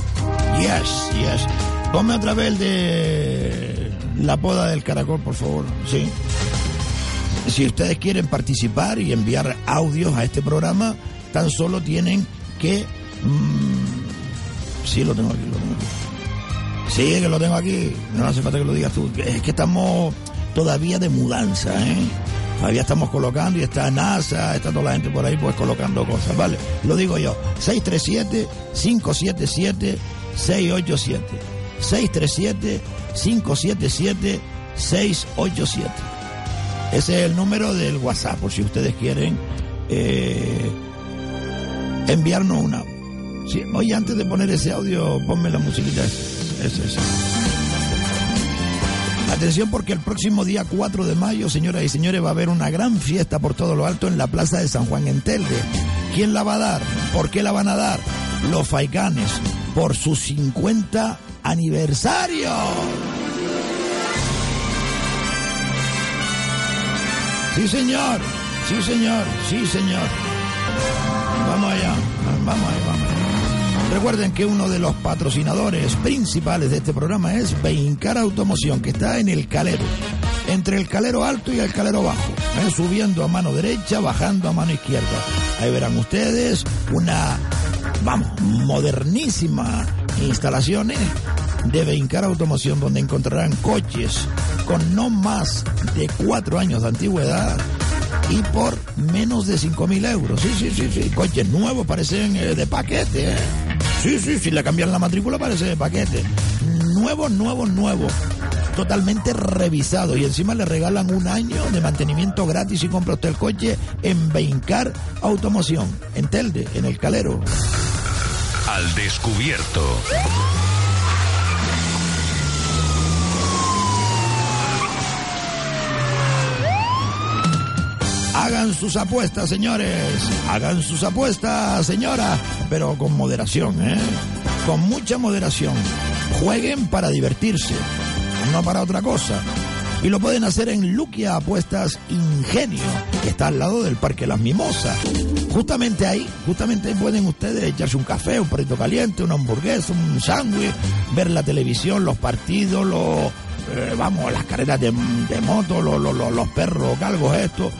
Yes, yes. Ponme otra vez de la poda del caracol, por favor. Sí. Si ustedes quieren participar y enviar audios a este programa, tan solo tienen que... mm, sí, lo tengo aquí, lo tengo aquí. Sí, que lo tengo aquí. No hace falta que lo digas tú. Es que estamos todavía de mudanza, ¿eh? Todavía estamos colocando y está NASA, está toda la gente por ahí pues colocando cosas, ¿vale? Lo digo yo. 637-577-687. 637-577-687. Ese es el número del WhatsApp, por si ustedes quieren eh, enviarnos un audio. Sí, oye, antes de poner ese audio, ponme la musiquita. Ese, ese, ese. Atención porque el próximo día 4 de mayo, señoras y señores, va a haber una gran fiesta por todo lo alto en la Plaza de San Juan en Telde. ¿Quién la va a dar? ¿Por qué la van a dar? Los Faicanes, por su 50 aniversario. Sí, señor. Sí, señor. Sí, señor. Vamos allá. Vamos allá, vamos allá. Recuerden que uno de los patrocinadores principales de este programa es Beincar Automoción, que está en el Calero, entre el Calero Alto y el Calero Bajo, ¿eh? subiendo a mano derecha, bajando a mano izquierda. Ahí verán ustedes una, vamos, modernísima instalaciones de Beincar Automoción, donde encontrarán coches con no más de cuatro años de antigüedad y por menos de cinco mil euros. Sí, sí, sí, sí. Coches nuevos parecen eh, de paquete. ¿eh? Sí, sí, si le cambian la matrícula parece de paquete. Nuevo, nuevo, nuevo. Totalmente revisado. Y encima le regalan un año de mantenimiento gratis si compra usted el coche en Beincar Automoción. En Telde, en el Calero. Al descubierto. Hagan sus apuestas, señores. Hagan sus apuestas, señora. Pero con moderación, ¿eh? Con mucha moderación. Jueguen para divertirse, no para otra cosa. Y lo pueden hacer en Luquia Apuestas Ingenio, que está al lado del Parque Las Mimosas. Justamente ahí, justamente ahí pueden ustedes echarse un café, un perrito caliente, una hamburguesa, un sándwich, ver la televisión, los partidos, los, eh, vamos, las carreras de, de moto, los, los, los, perros galgos estos.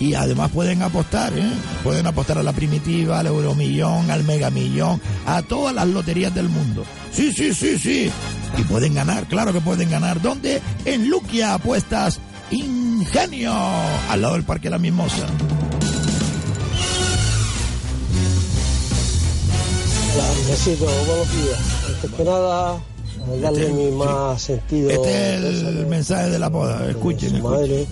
Y además pueden apostar, ¿eh? Pueden apostar a la primitiva, al euromillón, al megamillón, a todas las loterías del mundo. Sí, sí, sí, sí. Y pueden ganar, claro que pueden ganar. ¿Dónde? En Luquia Apuestas Ingenio, al lado del Parque La Mimosa. Andresito, buenos días. Antes que nada, darle Este- mi más sentido. Este es el mensaje de la boda. Escuchen, su escuchen. madre.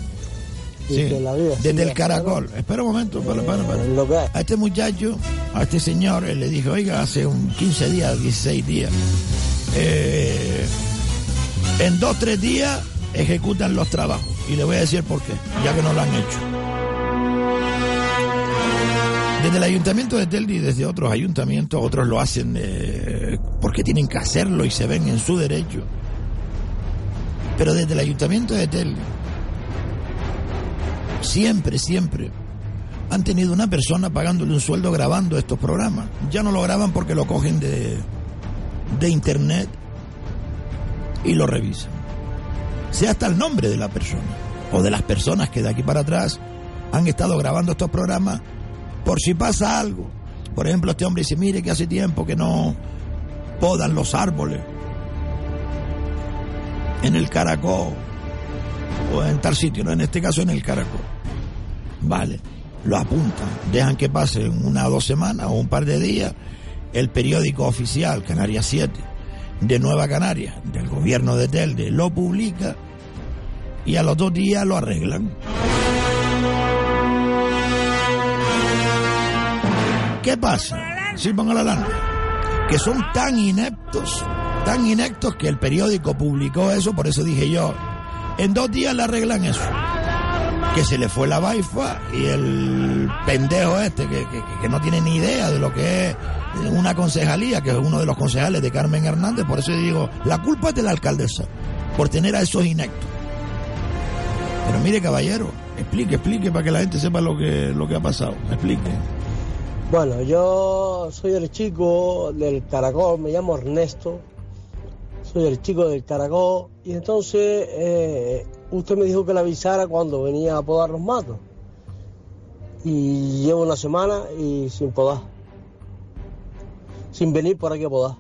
Sí, la vida desde el caracol. Espera un momento, que hay. A este muchacho, a este señor, él le dijo, oiga, hace un 15 días, 16 días, eh, en dos, tres días ejecutan los trabajos. Y le voy a decir por qué, ya que no lo han hecho. Desde el ayuntamiento de Telde y desde otros ayuntamientos, otros lo hacen eh, porque tienen que hacerlo y se ven en su derecho. Pero desde el ayuntamiento de Telde, siempre, siempre han tenido una persona pagándole un sueldo grabando estos programas. Ya no lo graban porque lo cogen de, de internet y lo revisan. Sea hasta el nombre de la persona o de las personas que de aquí para atrás han estado grabando estos programas por si pasa algo. Por ejemplo, este hombre dice, mire que hace tiempo que no podan los árboles en el caracol o en tal sitio, no en este caso en el caracol. Vale, lo apuntan, dejan que pasen una o dos semanas o un par de días el periódico oficial, Canarias 7, de Nueva Canaria, del gobierno de Telde, lo publica y a los dos días lo arreglan. ¿Qué pasa? Sí, pongo la lana. Que son tan ineptos, tan ineptos que el periódico publicó eso, por eso dije yo, en dos días le arreglan eso. Que se le fue la baifa y el pendejo este, que, que, no tiene ni idea de lo que es una concejalía, que es uno de los concejales de Carmen Hernández, por eso digo, la culpa es de la alcaldesa, por tener a esos ineptos. Pero mire, caballero, explique, explique para que la gente sepa lo que, lo que ha pasado. Explique. Bueno, yo soy el chico del Caracol, me llamo Ernesto, soy el chico del Caracol, y entonces eh, usted me dijo que le avisara cuando venía a podar los matos. Y llevo una semana y sin podar. Sin venir por aquí a podar.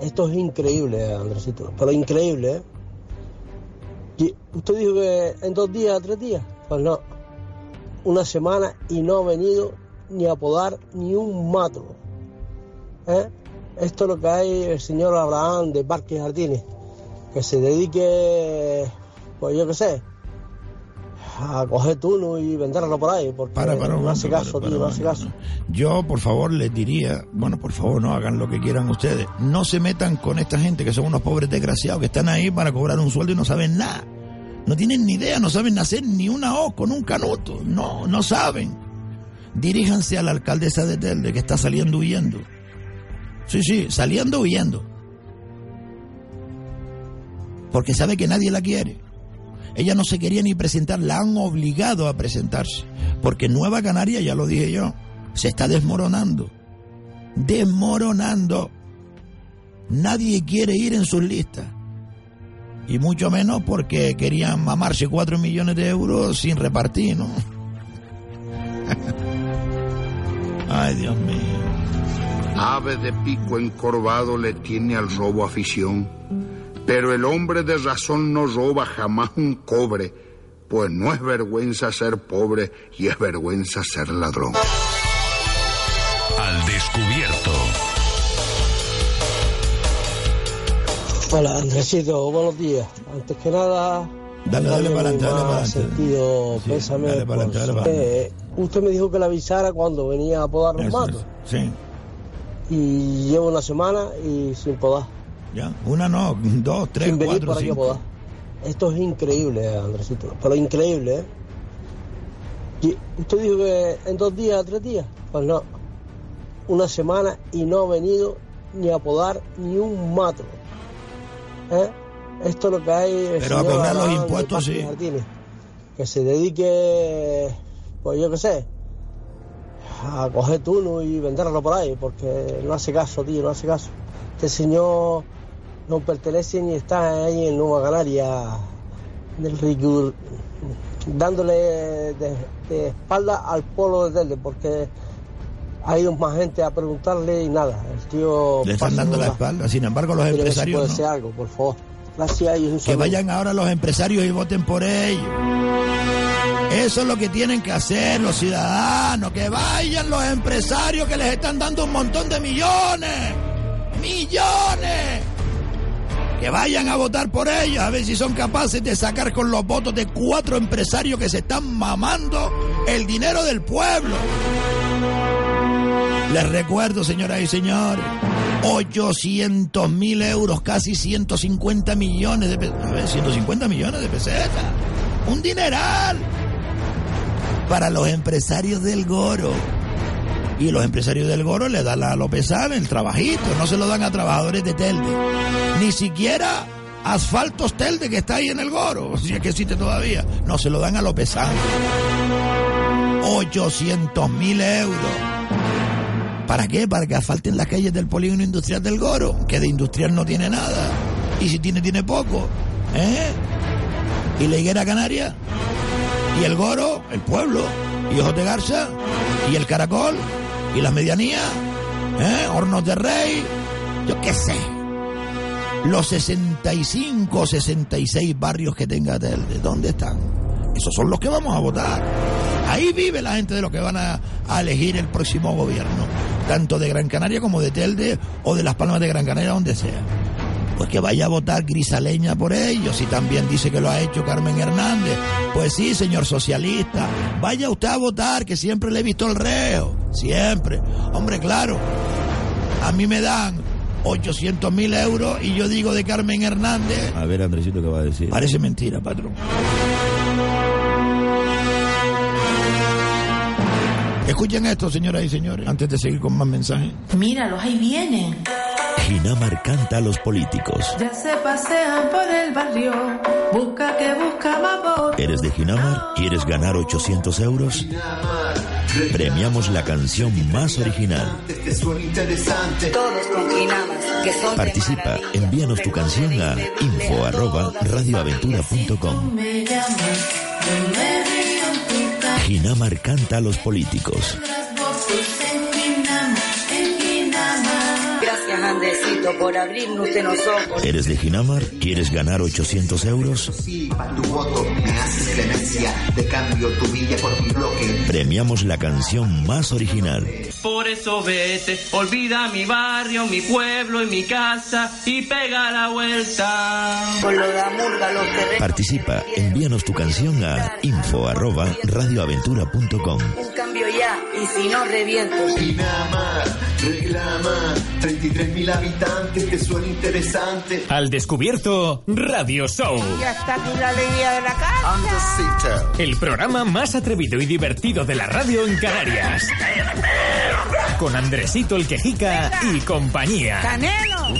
Esto es increíble, Andresito, pero increíble, ¿eh? Y usted dijo que en dos días, tres días. Pues no, una semana y no ha venido ni a podar ni un mato. ¿Eh? Esto es lo que hay el señor Abraham de Parques Jardines, que se dedique, pues yo qué sé, a coger turno y venderlo por ahí, porque Para, para, no hace momento, caso, para, tío, no para, hace para. caso. Yo, por favor, les diría, bueno, por favor, no hagan lo que quieran ustedes. No se metan con esta gente que son unos pobres desgraciados que están ahí para cobrar un sueldo y no saben nada. No tienen ni idea, no saben hacer ni una O con un canuto. No, no saben. Diríjanse a la alcaldesa de Telde que está saliendo huyendo. Sí, sí, saliendo huyendo. Porque sabe que nadie la quiere. Ella no se quería ni presentar, la han obligado a presentarse. Porque Nueva Canaria, ya lo dije yo, se está desmoronando. Desmoronando. Nadie quiere ir en sus listas. Y mucho menos porque querían mamarse cuatro millones de euros sin repartir, ¿no? Ay, Dios mío. Ave de pico encorvado le tiene al robo afición, pero el hombre de razón no roba jamás un cobre, pues no es vergüenza ser pobre y es vergüenza ser ladrón. Al descubierto. Hola, Andresito, buenos días. Antes que nada, Dale, dale para adelante, dale para adelante. sentido Sí, pésame dale para adelante, dale para Eh, usted me dijo que le avisara cuando venía a podar los matos. Sí, Y llevo una semana y sin podar. ya. Una no, dos, tres, sin venir cuatro, por aquí a cinco. podar. Esto es increíble, Andresito. Pero increíble, ¿eh? Y usted dijo que en dos días, tres días. Pues no. Una semana y no ha venido ni a podar ni un mato. ¿Eh? Esto es lo que hay. el Pero a cobrar los impuestos, sí. Jardines. Que se dedique, pues yo qué sé, a coger turno y venderlo por ahí, porque no hace caso, tío, no hace caso. Este señor no pertenece ni está ahí en Nueva Canaria del ricu- dándole de, de espalda al pueblo de Telde, porque ha ido más gente a preguntarle y nada. El tío Le están dando la espalda. Sin embargo, los empresarios puede no. hacer algo, por favor. Gracias y un Que vayan ahora los empresarios y voten por ellos. Eso es lo que tienen que hacer los ciudadanos. Que vayan los empresarios que les están dando un montón de millones. Millones. Que vayan a votar por ellos. A ver si son capaces de sacar con los votos de cuatro empresarios que se están mamando el dinero del pueblo. Les recuerdo, señoras y señores, 800 mil euros, casi 150 millones de pesetas. A ver, 150 millones de pesetas. Un dineral para los empresarios del Goro. Y los empresarios del Goro le dan a Lópezán el trabajito, no se lo dan a trabajadores de Telde. Ni siquiera asfaltos Telde que está ahí en el Goro, si es que existe todavía. No se lo dan a Lópezán. 800 mil euros. ¿Para qué? Para que asfalten las calles del polígono industrial del Goro, que de industrial no tiene nada. Y si tiene, tiene poco. ¿Eh? ¿Y la higuera canaria? ¿Y el Goro? El pueblo. ¿Y Ojos de Garza? ¿Y el Caracol? ¿Y las medianías? ¿Eh? Hornos de Rey. Yo qué sé. Los 65 o 66 barrios que tenga Telde, ¿dónde están? Esos son los que vamos a votar. Ahí vive la gente de los que van a, a elegir el próximo gobierno, tanto de Gran Canaria como de Telde o de las Palmas de Gran Canaria, donde sea. Pues que vaya a votar Grisaleña por ellos y también dice que lo ha hecho Carmen Hernández. Pues sí, señor socialista, vaya usted a votar, que siempre le he visto el reo, siempre. Hombre, claro, a mí me dan 800 mil euros y yo digo de Carmen Hernández. A ver, Andresito, ¿qué va a decir? Parece mentira, patrón. Escuchen esto, señoras y señores, antes de seguir con más mensajes. Míralos, ahí vienen. Ginamar canta a los políticos. Ya se pasean por el barrio. Busca que busca más ¿Eres de Ginamar? ¿Quieres ganar 800 euros? Premiamos la canción más original. Todos con Ginamar, que son Participa, envíanos tu canción a info arroba radioaventura.com. Ginamar canta a los políticos. Por abrirnos de los ojos. ¿Eres de Ginamar? ¿Quieres ganar 800 euros? Tu voto me haces clemencia, de cambio tu villa por mi bloque. Premiamos la canción más original. Por eso vete, olvida mi barrio, mi pueblo y mi casa y pega la vuelta. Con lo de Amurga, los terrenos. Participa, envíanos tu canción a info arroba radioaventura.com. Un cambio ya, y si no, reviento. Ginamar, reclama, 33 mil te suena interesante. Al descubierto, Radio Show. Ya está aquí la alegría de la casa. El programa más atrevido y divertido de la radio en Canarias. Con Andresito el Quejica y compañía. Canelo.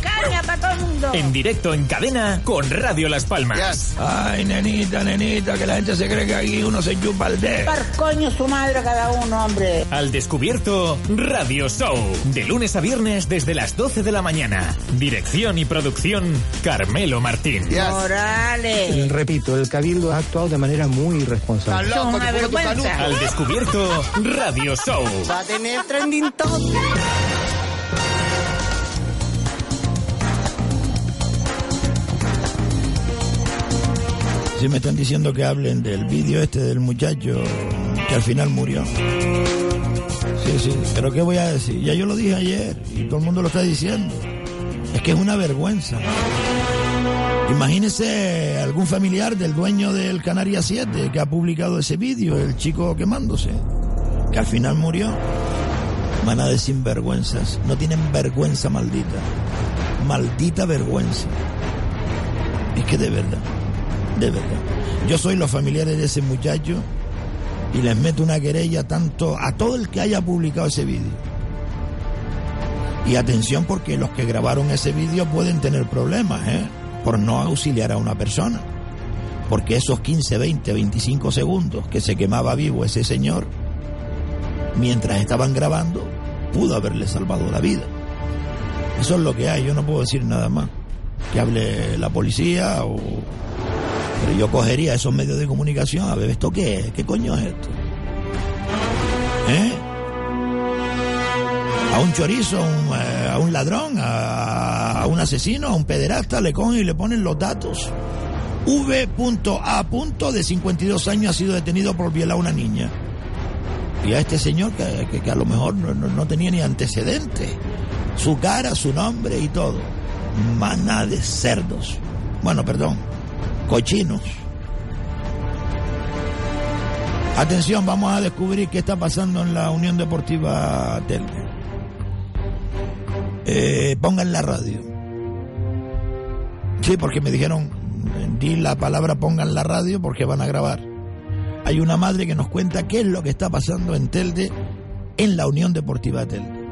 Caña para todo el mundo. En directo en cadena con Radio Las Palmas. Ay, nenita, nenita, que la gente se cree que aquí uno se chupa el dedo. Par coño su madre cada uno, hombre. Al descubierto, Radio Show. De lunes a viernes desde las 12 de la mañana. Dirección y producción, Carmelo Martín. Morales. Repito, el Cabildo ha actuado de manera muy irresponsable. Son una vergüenza. Al descubierto, Radio Show. Va a tener trending topic. Si me están diciendo que hablen del vídeo este del muchacho que al final murió. Sí, sí, pero ¿qué voy a decir? Ya yo lo dije ayer y todo el mundo lo está diciendo. Es que es una vergüenza. Imagínese algún familiar del dueño del Canarias 7 que ha publicado ese vídeo, el chico quemándose, que al final murió. Mana de sinvergüenzas. No tienen vergüenza maldita. Maldita vergüenza. Es que de verdad, de verdad. Yo soy los familiares de ese muchacho y les meto una querella tanto a todo el que haya publicado ese vídeo. Y atención porque los que grabaron ese vídeo pueden tener problemas, ¿eh? Por no auxiliar a una persona. Porque esos 15, 20, 25 segundos que se quemaba vivo ese señor, mientras estaban grabando, pudo haberle salvado la vida. Eso es lo que hay, yo no puedo decir nada más. Que hable la policía o... Pero yo cogería esos medios de comunicación a ver, ¿esto qué es? ¿Qué coño es esto? ¿Eh? A un chorizo, a un, eh, ladrón, a, a un asesino, a un pederasta, le cogen y le ponen los datos. V.A. de 52 años ha sido detenido por violar a una niña. Y a este señor que, que- a lo mejor no, no- no tenía ni antecedentes. Su cara, su nombre y todo. Maná de cerdos. Bueno, perdón. Cochinos. Atención, vamos a descubrir qué está pasando en la Unión Deportiva Telde. Eh, pongan la radio. Sí, porque me dijeron, di la palabra pongan la radio porque van a grabar. Hay una madre que nos cuenta qué es lo que está pasando en Telde, en la Unión Deportiva Telde.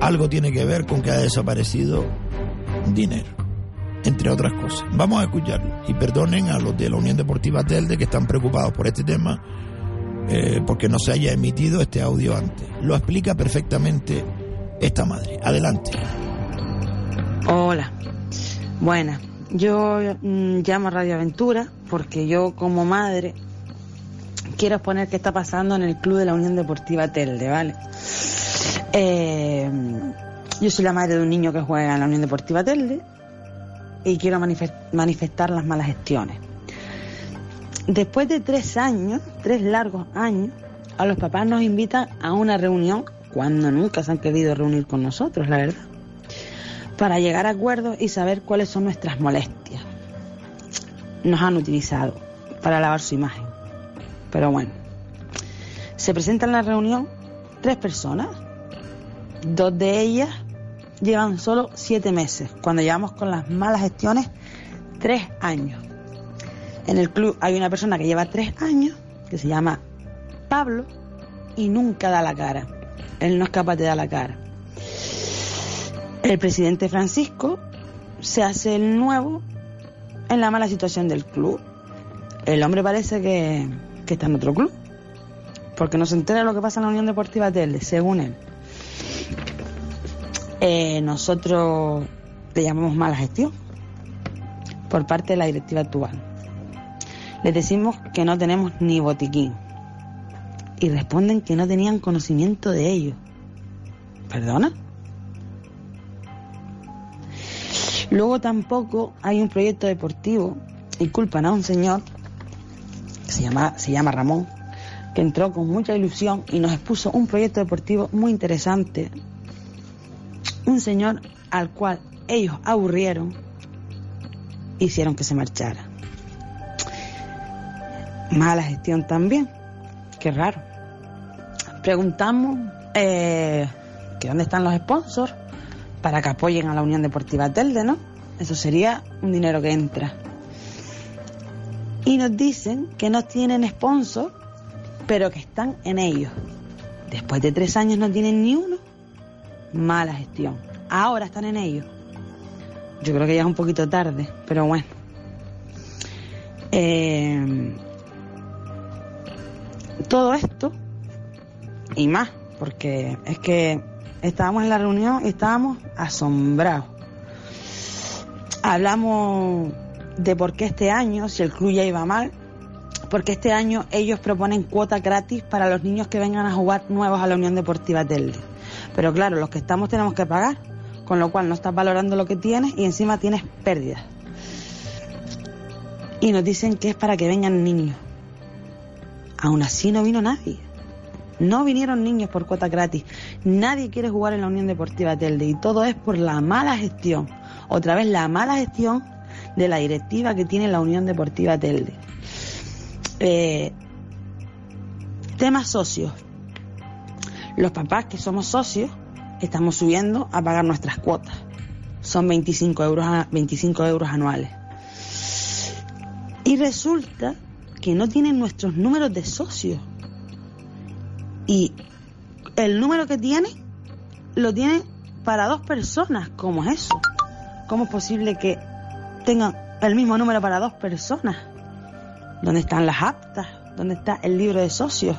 Algo tiene que ver con que ha desaparecido dinero, entre otras cosas. Vamos a escucharlo. Y perdonen a los de la Unión Deportiva Telde que están preocupados por este tema, eh, porque no se haya emitido este audio antes. Lo explica perfectamente esta madre. Adelante. Hola, buena. Yo mm, llamo a Radio Aventura porque yo como madre quiero exponer qué está pasando en el Club de la Unión Deportiva Telde, ¿vale? Eh, yo soy la madre de un niño que juega en la Unión Deportiva Telde y quiero manifest- manifestar las malas gestiones. Después de tres años, tres largos años, a los papás nos invitan a una reunión cuando nunca se han querido reunir con nosotros, la verdad para llegar a acuerdos y saber cuáles son nuestras molestias. Nos han utilizado para lavar su imagen. Pero bueno, se presentan en la reunión tres personas. Dos de ellas llevan solo siete meses, cuando llevamos con las malas gestiones tres años. En el club hay una persona que lleva tres años, que se llama Pablo, y nunca da la cara. Él no es capaz de dar la cara. El presidente Francisco se hace el nuevo en la mala situación del club. El hombre parece que, que está en otro club, porque no se entera lo que pasa en la Unión Deportiva Telde, según él. Eh, nosotros le llamamos mala gestión por parte de la directiva actual. Les decimos que no tenemos ni botiquín y responden que no tenían conocimiento de ello. ¿Perdona? Luego tampoco hay un proyecto deportivo y culpan a un señor se llama, Ramón, que entró con mucha ilusión y nos expuso un proyecto deportivo muy interesante. Un señor al cual ellos aburrieron, hicieron que se marchara. Mala gestión también, qué raro. Preguntamos eh, que dónde están los sponsors para que apoyen a la Unión Deportiva Telde, ¿no? Eso sería un dinero que entra. Y nos dicen que no tienen sponsor, pero que están en ellos. Después de tres años no tienen ni uno. Mala gestión. Ahora están en ellos. Yo creo que ya es un poquito tarde, pero bueno. Eh, todo esto y más, porque es que estábamos en la reunión y estábamos asombrados. Hablamos de por qué este año, si el club ya iba mal, porque este año ellos proponen cuota gratis para los niños que vengan a jugar nuevos a la Unión Deportiva Telde. Pero claro, los que estamos tenemos que pagar, con lo cual no estás valorando lo que tienes y encima tienes pérdidas. Y nos dicen que es para que vengan niños. Aún así no vino nadie. No vinieron niños por cuota gratis. Nadie quiere jugar en la Unión Deportiva Telde y todo es por la mala gestión. Otra vez la mala gestión de la directiva que tiene la Unión Deportiva Telde. Eh, temas socios. Los papás que somos socios estamos subiendo a pagar nuestras cuotas. Son 25 euros, 25 euros anuales. Y resulta que no tienen nuestros números de socios. Y el número que tiene lo tiene para dos personas. ¿Cómo es eso? ¿Cómo es posible que tengan el mismo número para dos personas? ¿Dónde están las actas? ¿Dónde está el libro de socios?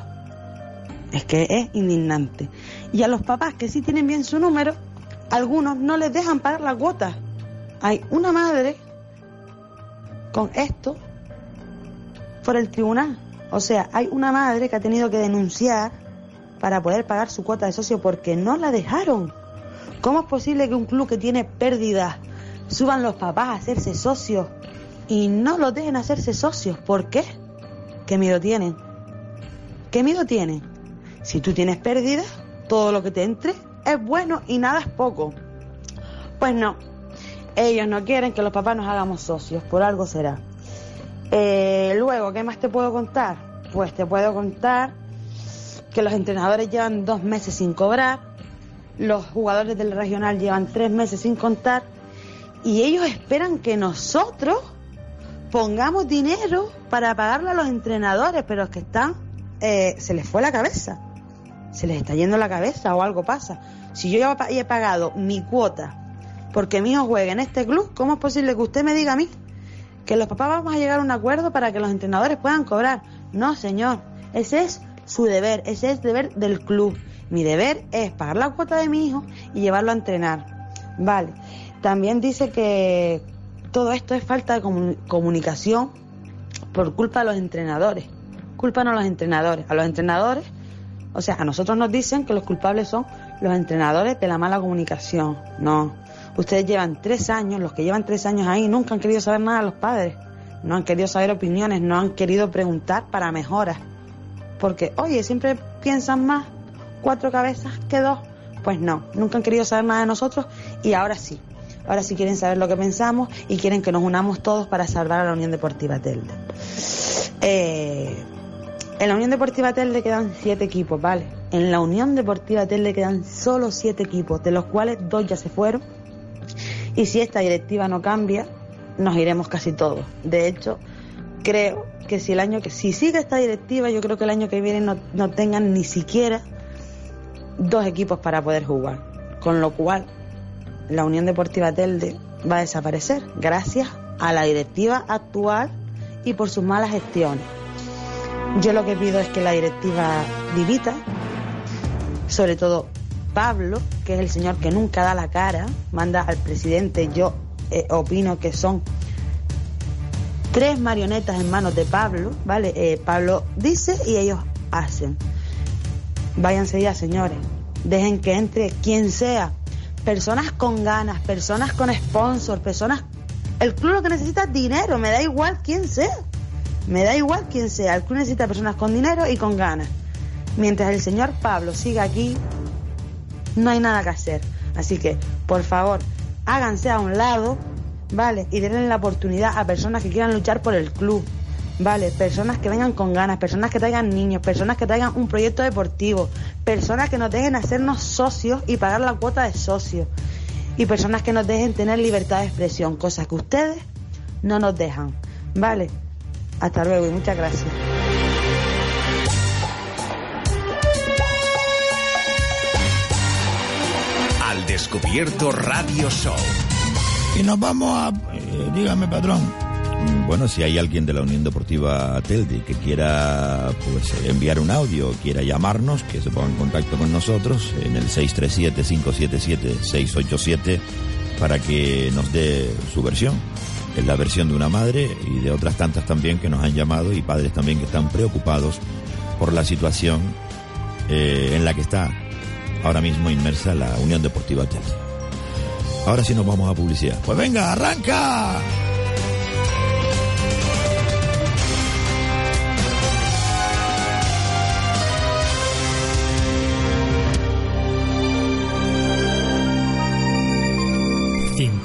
Es que es indignante. Y a los papás que sí tienen bien su número, algunos no les dejan pagar la cuota. Hay una madre con esto por el tribunal. O sea, hay una madre que ha tenido que denunciar para poder pagar su cuota de socio porque no la dejaron. ¿Cómo es posible que un club que tiene pérdidas suban los papás a hacerse socios y no los dejen hacerse socios? ¿Por qué? ¿Qué miedo tienen? ¿Qué miedo tienen? Si tú tienes pérdidas, todo lo que te entre es bueno y nada es poco. Pues no, ellos no quieren que los papás nos hagamos socios, por algo será. Eh, luego, ¿qué más te puedo contar? Pues te puedo contar que los entrenadores llevan dos meses sin cobrar, los jugadores del regional llevan tres meses sin contar y ellos esperan que nosotros pongamos dinero para pagarle a los entrenadores, pero es que están, eh, se les fue la cabeza, se les está yendo la cabeza o algo pasa. Si yo ya he pagado mi cuota porque mi hijo juegue en este club, ¿cómo es posible que usted me diga a mí que los papás vamos a llegar a un acuerdo para que los entrenadores puedan cobrar? No, señor, ese es su deber, ese es el deber del club. Mi deber es pagar la cuota de mi hijo y llevarlo a entrenar. Vale. También dice que todo esto es falta de comunicación por culpa de los entrenadores. Culpan a los entrenadores. A los entrenadores, o sea, a nosotros nos dicen que los culpables son los entrenadores de la mala comunicación. No. Ustedes llevan tres años, los que llevan tres años ahí, nunca han querido saber nada de los padres. No han querido saber opiniones, no han querido preguntar para mejoras. Porque, oye, siempre piensan más cuatro cabezas que dos. Pues no, nunca han querido saber nada de nosotros y ahora sí. Ahora sí quieren saber lo que pensamos y quieren que nos unamos todos para salvar a la Unión Deportiva Telde. Eh, en la Unión Deportiva Telde quedan siete equipos, ¿vale? En la Unión Deportiva Telde quedan solo siete equipos, de los cuales dos ya se fueron. Y si esta directiva no cambia, nos iremos casi todos. De hecho, creo que si el año que si sigue esta directiva, yo creo que el año que viene no, no tengan ni siquiera dos equipos para poder jugar. Con lo cual, la Unión Deportiva Telde va a desaparecer gracias a la directiva actual y por sus malas gestiones. Yo lo que pido es que la directiva divita, sobre todo Pablo, que es el señor que nunca da la cara, manda al presidente, yo eh, opino que son tres marionetas en manos de Pablo, ¿vale? Eh, Pablo dice y ellos hacen. Váyanse ya, señores. Dejen que entre quien sea. Personas con ganas, personas con sponsor, personas... El club lo que necesita es dinero, me da igual quién sea. Me da igual quién sea. El club necesita personas con dinero y con ganas. Mientras el señor Pablo siga aquí, no hay nada que hacer. Así que, por favor, háganse a un lado, ¿vale? Y denle la oportunidad a personas que quieran luchar por el club, ¿vale? Personas que vengan con ganas, personas que traigan niños, personas que traigan un proyecto deportivo, personas que nos dejen hacernos socios y pagar la cuota de socios. Y personas que nos dejen tener libertad de expresión, cosas que ustedes no nos dejan, ¿vale? Hasta luego y muchas gracias. Al descubierto Radio Show. Y nos vamos a... eh, dígame, patrón. Bueno, si hay alguien de la Unión Deportiva Telde que quiera pues, enviar un audio, quiera llamarnos, que se ponga en contacto con nosotros en el 637-577-687 para que nos dé su versión. Es la versión de una madre y de otras tantas también que nos han llamado y padres también que están preocupados por la situación eh, en la que está ahora mismo inmersa la Unión Deportiva Telde. Ahora sí nos vamos a publicidad. Pues venga, arranca.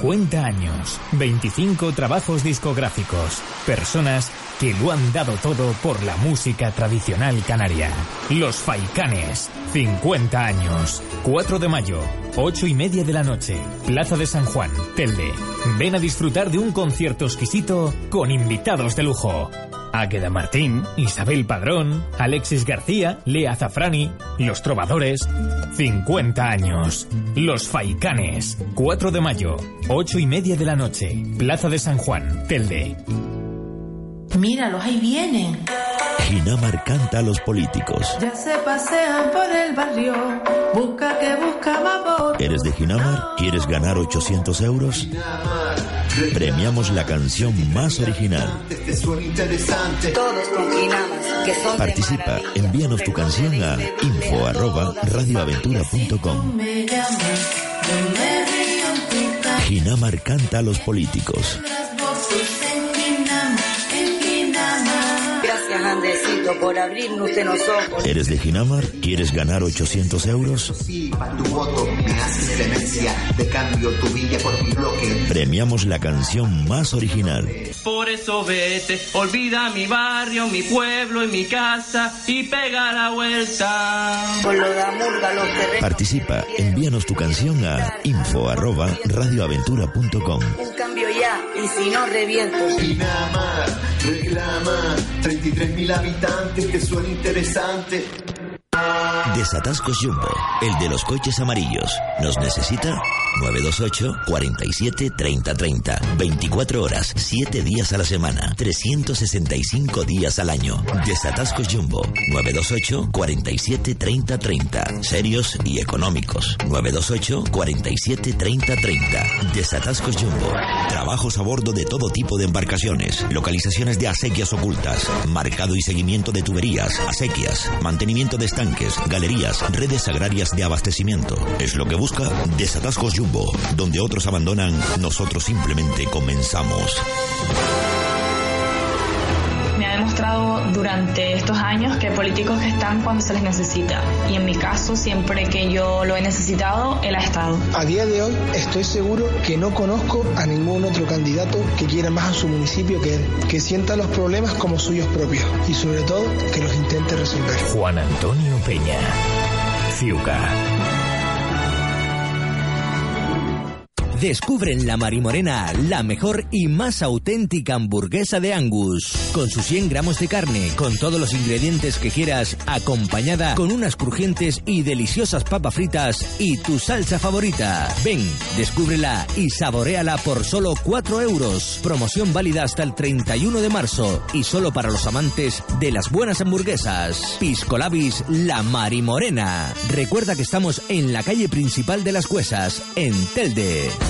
...50 años, 25 trabajos discográficos, personas que lo han dado todo por la música tradicional canaria. Los Faicanes, 50 años, 4 de mayo, 8 y media de la noche, Plaza de San Juan, Telde. Ven a disfrutar de un concierto exquisito con invitados de lujo. Águeda Martín, Isabel Padrón, Alexis García, Lea Zafrani, Los Trovadores. 50 años. Los Faicanes. 4 de mayo, 8 y media de la noche. Plaza de San Juan, Telde. Míralos, ahí vienen. Ginamar canta a los políticos. Ya se pasean por el barrio. Busca que busca vapor. ¿Eres de Ginamar? ¿Quieres ganar 800 euros? Premiamos la canción más original. Todos con que son Participa, envíanos tu canción a info arroba radioaventura.com. Ginamar canta a los políticos. Andresito, por abrirnos usted los ojos. ¿Eres de Ginamar? ¿Quieres ganar 800 euros? Sí, para tu voto me haces clemencia. De cambio tu villa por mi bloque. Premiamos la canción más original. Por eso vete, olvida mi barrio, mi pueblo y mi casa y pega la vuelta. Por lo de Amurga, los terrenos. Participa, envíanos tu canción a info arroba radioaventura.com. Un cambio ya, y si no reviento. Pinamar, reclama 33.000 habitantes, te suena interesante. Desatascos Jumbo, el de los coches amarillos. ¿Nos necesita? 928 47 30 30. 24 horas, 7 días a la semana, 365 días al año. Desatascos Jumbo, 928 47 30 30. Serios y económicos. 928 47 30 30. Desatascos Jumbo. Trabajos a bordo de todo tipo de embarcaciones. Localizaciones de acequias ocultas. Marcado y seguimiento de tuberías, acequias. Mantenimiento de estanques, galerías, redes agrarias de abastecimiento. Es lo que busca Desatascos Jumbo. Donde otros abandonan, nosotros simplemente comenzamos. Me ha demostrado durante estos años que políticos que están cuando se les necesita. Y en mi caso, siempre que yo lo he necesitado, él ha estado. A día de hoy estoy seguro que no conozco a ningún otro candidato que quiera más a su municipio que él, que sienta los problemas como suyos propios y sobre todo que los intente resolver. Juan Antonio Peña. Ciuca. Descubre en La Marimorena la mejor y más auténtica hamburguesa de Angus. Con sus 100 gramos de carne, con todos los ingredientes que quieras, acompañada con unas crujientes y deliciosas papas fritas y tu salsa favorita. Ven, descúbrela y saboreala por solo 4 euros. Promoción válida hasta el 31 de marzo y solo para los amantes de las buenas hamburguesas. Pisco Labis La Marimorena. Recuerda que estamos en la calle principal de las Cuesas, en Telde.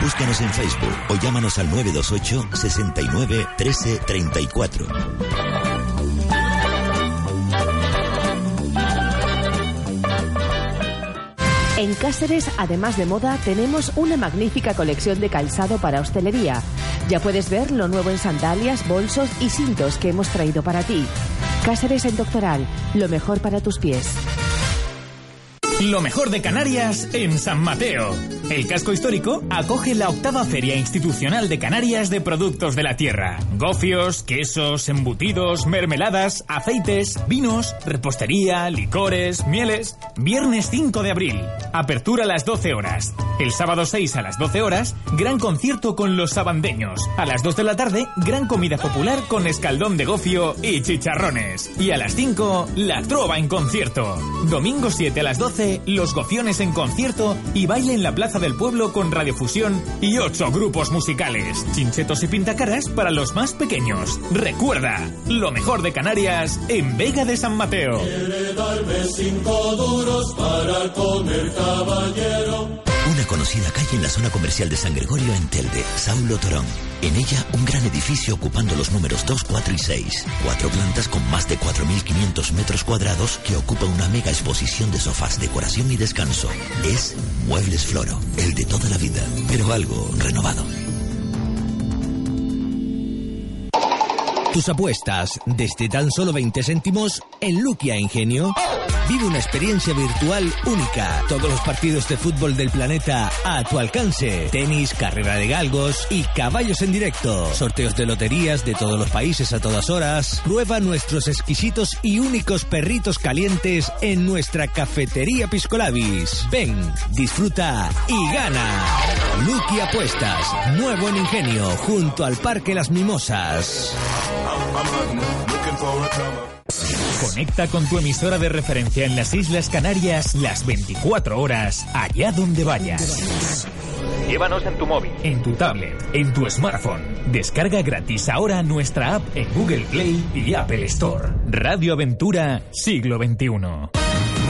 Búscanos en Facebook o llámanos al 928 69 13 34. En Cáceres, además de moda, tenemos una magnífica colección de calzado para hostelería. Ya puedes ver lo nuevo en sandalias, bolsos y cintos que hemos traído para ti. Cáceres en Doctoral, lo mejor para tus pies. Lo mejor de Canarias en San Mateo. El casco histórico acoge la octava Feria Institucional de Canarias de Productos de la Tierra. Gofios, quesos, embutidos, mermeladas, aceites, vinos, repostería, licores, mieles. Viernes 5 de abril. Apertura a las 12 horas. El sábado 6 a las 12 horas, gran concierto con los sabandeños. A las 2 de la tarde, gran comida popular con escaldón de gofio y chicharrones. Y a las 5, la trova en concierto. Domingo 7 a las 12, los Gofiones en concierto y baile en la Plaza del Pueblo con radiofusión y ocho grupos musicales. Chinchetos y pintacaras para los más pequeños. Recuerda, lo mejor de Canarias en Vega de San Mateo. Quiere darme duros para comer caballero. Una conocida calle en la zona comercial de San Gregorio en Telde, Saulo Torón. En ella, un gran edificio ocupando los números 2, 4 y 6. Cuatro plantas con más de 4.500 metros cuadrados que ocupa una mega exposición de sofás, decoración y descanso. Es Muebles Floro, el de toda la vida, pero algo renovado. Tus apuestas desde tan solo 20 céntimos en Luquia Ingenio. Vive una experiencia virtual única. Todos los partidos de fútbol del planeta a tu alcance. Tenis, carrera de galgos y caballos en directo. Sorteos de loterías de todos los países a todas horas. Prueba nuestros exquisitos y únicos perritos calientes en nuestra cafetería Piscolabis. Ven, disfruta y gana. Lucky Apuestas, nuevo en Ingenio, junto al Parque Las Mimosas. Conecta con tu emisora de referencia en las Islas Canarias las 24 horas, allá donde vayas. Llévanos en tu móvil, en tu tablet, en tu smartphone. Descarga gratis ahora nuestra app en Google Play y Apple Store. Radio Aventura, siglo XXI.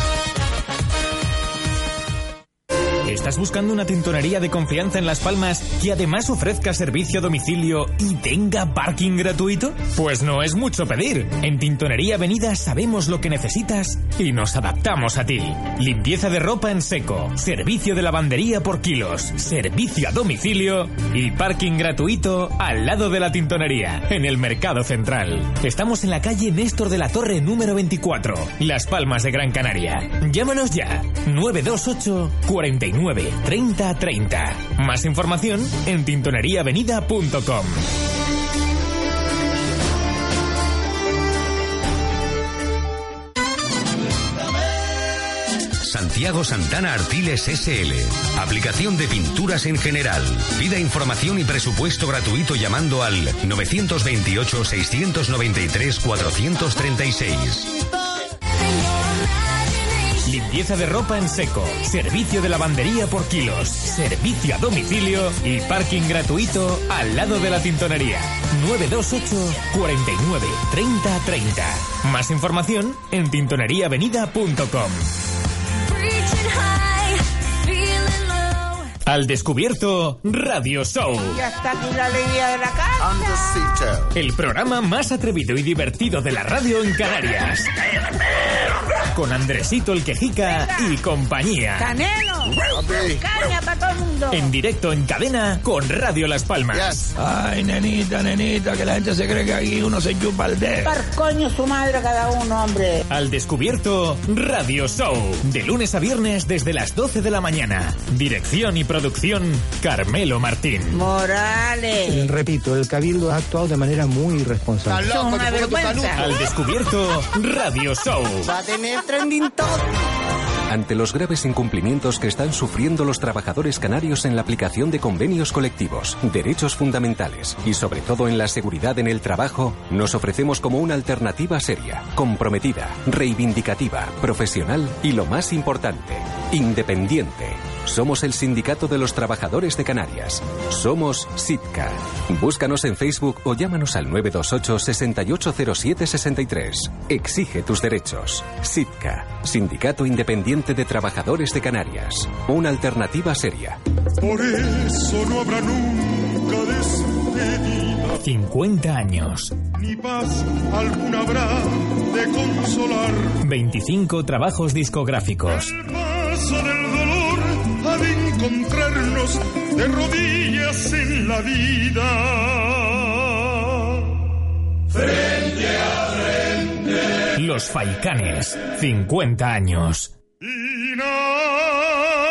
¿Estás buscando una tintonería de confianza en Las Palmas que además ofrezca servicio a domicilio y tenga parking gratuito? Pues no es mucho pedir. En Tintonería Avenida sabemos lo que necesitas y nos adaptamos a ti. Limpieza de ropa en seco, servicio de lavandería por kilos, servicio a domicilio y parking gratuito al lado de la tintonería, en el Mercado Central. Estamos en la calle Néstor de la Torre número 24, Las Palmas de Gran Canaria. Llámanos ya, 928 49 9 30 30. Más información en tintoneriavenida.com. Santiago Santana Artiles SL. Aplicación de pinturas en general. Pida información y presupuesto gratuito llamando al 928 693 436. Limpieza de ropa en seco, servicio de lavandería por kilos, servicio a domicilio y parking gratuito al lado de la tintonería. 928 49 30 30. Más información en tintoneriaavenida.com. Al descubierto, Radio Show. Ya está aquí la alegría de la casa. El programa más atrevido y divertido de la radio en Canarias. Con Andresito el Quejica y compañía. ¡Canelo! ¡Caña para todo el mundo! En directo en cadena con Radio Las Palmas. Ay, nenita, nenita, que la gente se cree que aquí uno se chupa el dedo. Par coño su madre cada uno, hombre. Al descubierto, Radio Show. De lunes a viernes desde las 12 de la mañana. Dirección y producción, Carmelo Martín. Morales. Repito, el Cabildo ha actuado de manera muy irresponsable. Son una vergüenza. Al descubierto, Radio Show. Va a tener trending top. Ante los graves incumplimientos que están sufriendo los trabajadores canarios en la aplicación de convenios colectivos, derechos fundamentales y sobre todo en la seguridad en el trabajo, nos ofrecemos como una alternativa seria, comprometida, reivindicativa, profesional y lo más importante, independiente. Somos el Sindicato de los Trabajadores de Canarias. Somos SITCA. Búscanos en Facebook o llámanos al 928 680763. Exige tus derechos. SITCA, Sindicato Independiente de Trabajadores de Canarias. Una alternativa seria. Por eso no habrá nunca despedida, 50 años. ni paz alguna habrá de consolar. 25 trabajos discográficos. Paso encontrarnos de rodillas en la vida. Frente a frente. Los Faicanes. 50 años. Y nada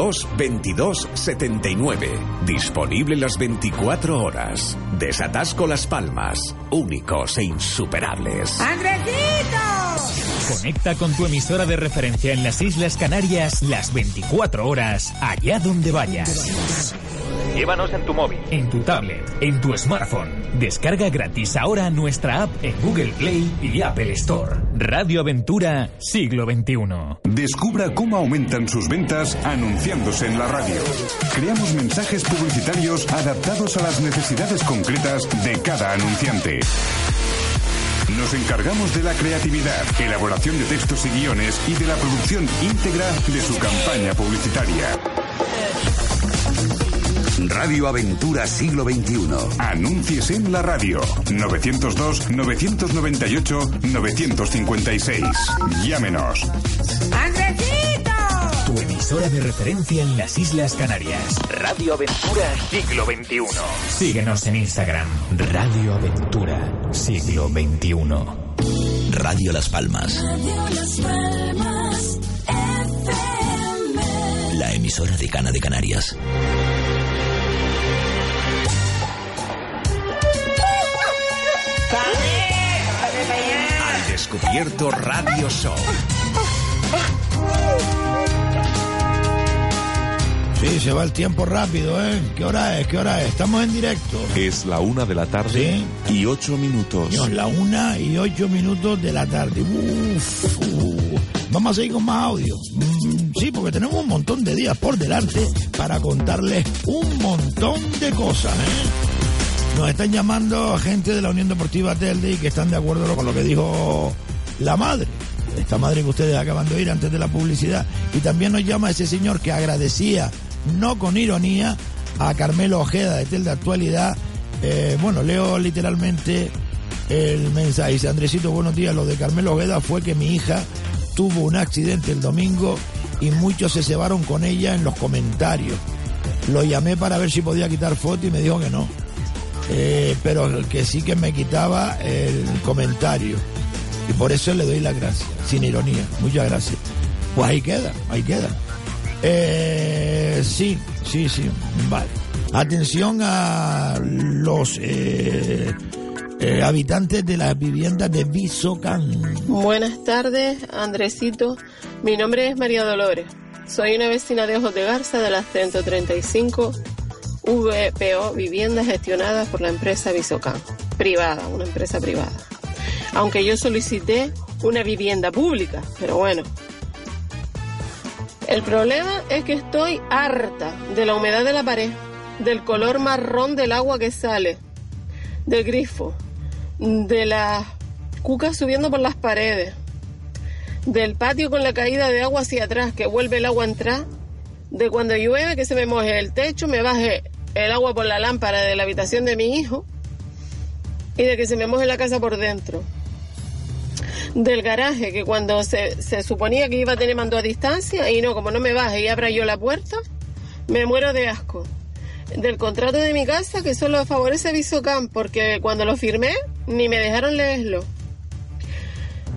22 79. Disponible las 24 horas. Desatasco Las Palmas. Únicos e insuperables. ¡Andresito! Conecta con tu emisora de referencia en las Islas Canarias las 24 horas, allá donde vayas. Llévanos en tu móvil, en tu tablet, en tu smartphone. Descarga gratis ahora nuestra app en Google Play y Apple Store. Radio Aventura Siglo XXI. Descubra cómo aumentan sus ventas anunciándose en la radio. Creamos mensajes publicitarios adaptados a las necesidades concretas de cada anunciante. Nos encargamos de la creatividad, elaboración de textos y guiones y de la producción íntegra de su campaña publicitaria. Radio Aventura Siglo XXI. Anuncies en la radio. 902-998-956. Llámenos. ¡Andresito! Tu emisora de referencia en las Islas Canarias. Radio Aventura Siglo XXI. Síguenos en Instagram. Radio Aventura Siglo XXI. Radio Las Palmas. La emisora de Cana de Canarias. Al descubierto Radio Show. Sí, Sí, se va el tiempo rápido, ¿eh? ¿Qué hora es? ¿Qué hora es? Estamos en directo. Es la una de la tarde y ocho minutos. Dios, la una y ocho minutos de la tarde. Uf, uf. Vamos a seguir con más audio. Mm, sí, porque tenemos un montón de días por delante para contarles un montón de cosas, ¿eh? Nos están llamando gente de la Unión Deportiva Telde y que están de acuerdo con lo que dijo la madre. Esta madre que ustedes acaban de oír antes de la publicidad. Y también nos llama ese señor que agradecía, no con ironía, a Carmelo Ojeda de Telde Actualidad. Eh, bueno, leo literalmente el mensaje. Dice, Andresito, buenos días. Lo de Carmelo Ojeda fue que mi hija tuvo un accidente el domingo y muchos se cebaron con ella en los comentarios. Lo llamé para ver si podía quitar foto y me dijo que no. Eh, pero que sí que me quitaba el comentario. Y por eso le doy las gracias, sin ironía. Muchas gracias. Pues ahí queda, ahí queda. Eh, sí, sí, sí, vale. Atención a los eh, eh, habitantes de las viviendas de Bisocán. Buenas tardes, Andresito. Mi nombre es María Dolores. Soy una vecina de Ojos de Garza de las 135 VPO viviendas gestionadas por la empresa Bisocán, privada, una empresa privada. Aunque yo solicité una vivienda pública, pero bueno. El problema es que estoy harta de la humedad de la pared, del color marrón del agua que sale, del grifo, de las cucas subiendo por las paredes, del patio con la caída de agua hacia atrás, que vuelve el agua a entrar, de cuando llueve que se me moje el techo, me baje el agua por la lámpara de la habitación de mi hijo y de que se me moje la casa por dentro. Del garaje, que cuando se, se suponía que iba a tener mando a distancia y no, como no me baje y abra yo la puerta, me muero de asco. Del contrato de mi casa, que solo favorece a Visocam, porque cuando lo firmé ni me dejaron leerlo.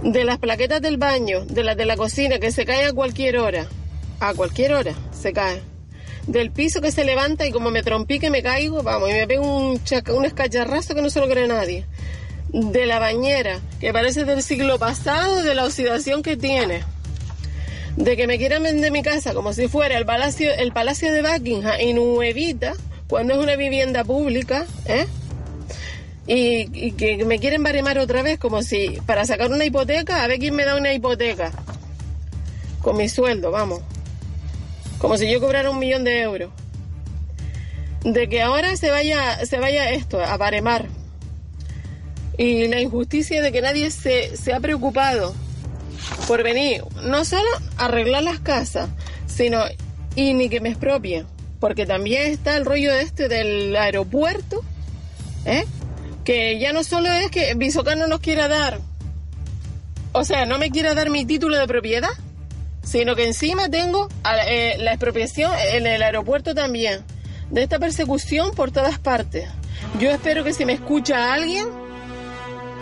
De las plaquetas del baño, de las de la cocina, que se caen a cualquier hora. A cualquier hora se cae. Del piso que se levanta y como me trompí que me caigo, vamos, y me pego un, un escacharrazo que no se lo cree nadie. De la bañera, que parece del siglo pasado, de la oxidación que tiene. De que me quieran vender mi casa como si fuera el palacio, el palacio de Buckingham y nuevita, cuando es una vivienda pública, ¿eh? Y, y, que me quieren baremar otra vez como si para sacar una hipoteca, a ver quién me da una hipoteca. Con mi sueldo, vamos. Como si yo cobrara un millón de euros. De que ahora se vaya, se vaya esto, a baremar. Y la injusticia de que nadie se, se ha preocupado por venir, no solo a arreglar las casas, sino y ni que me expropien. Porque también está el rollo este del aeropuerto, ¿eh? que ya no solo es que Bisocán no nos quiera dar, o sea, no me quiera dar mi título de propiedad, sino que encima tengo eh, la expropiación en el aeropuerto también, de esta persecución por todas partes. Yo espero que si me escucha alguien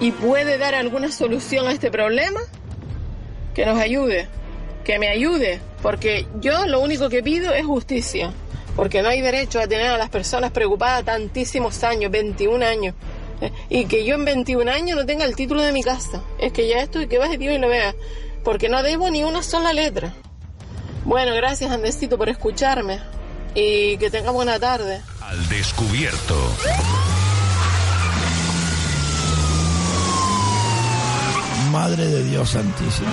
y puede dar alguna solución a este problema, que nos ayude, que me ayude, porque yo lo único que pido es justicia, porque no hay derecho a tener a las personas preocupadas tantísimos años, 21 años, y que yo en 21 años no tenga el título de mi casa. Es que ya esto que Dios y lo vea, porque no debo ni una sola letra. Bueno, gracias Andesito por escucharme y que tenga buena tarde. Al descubierto. Madre de Dios Santísimo.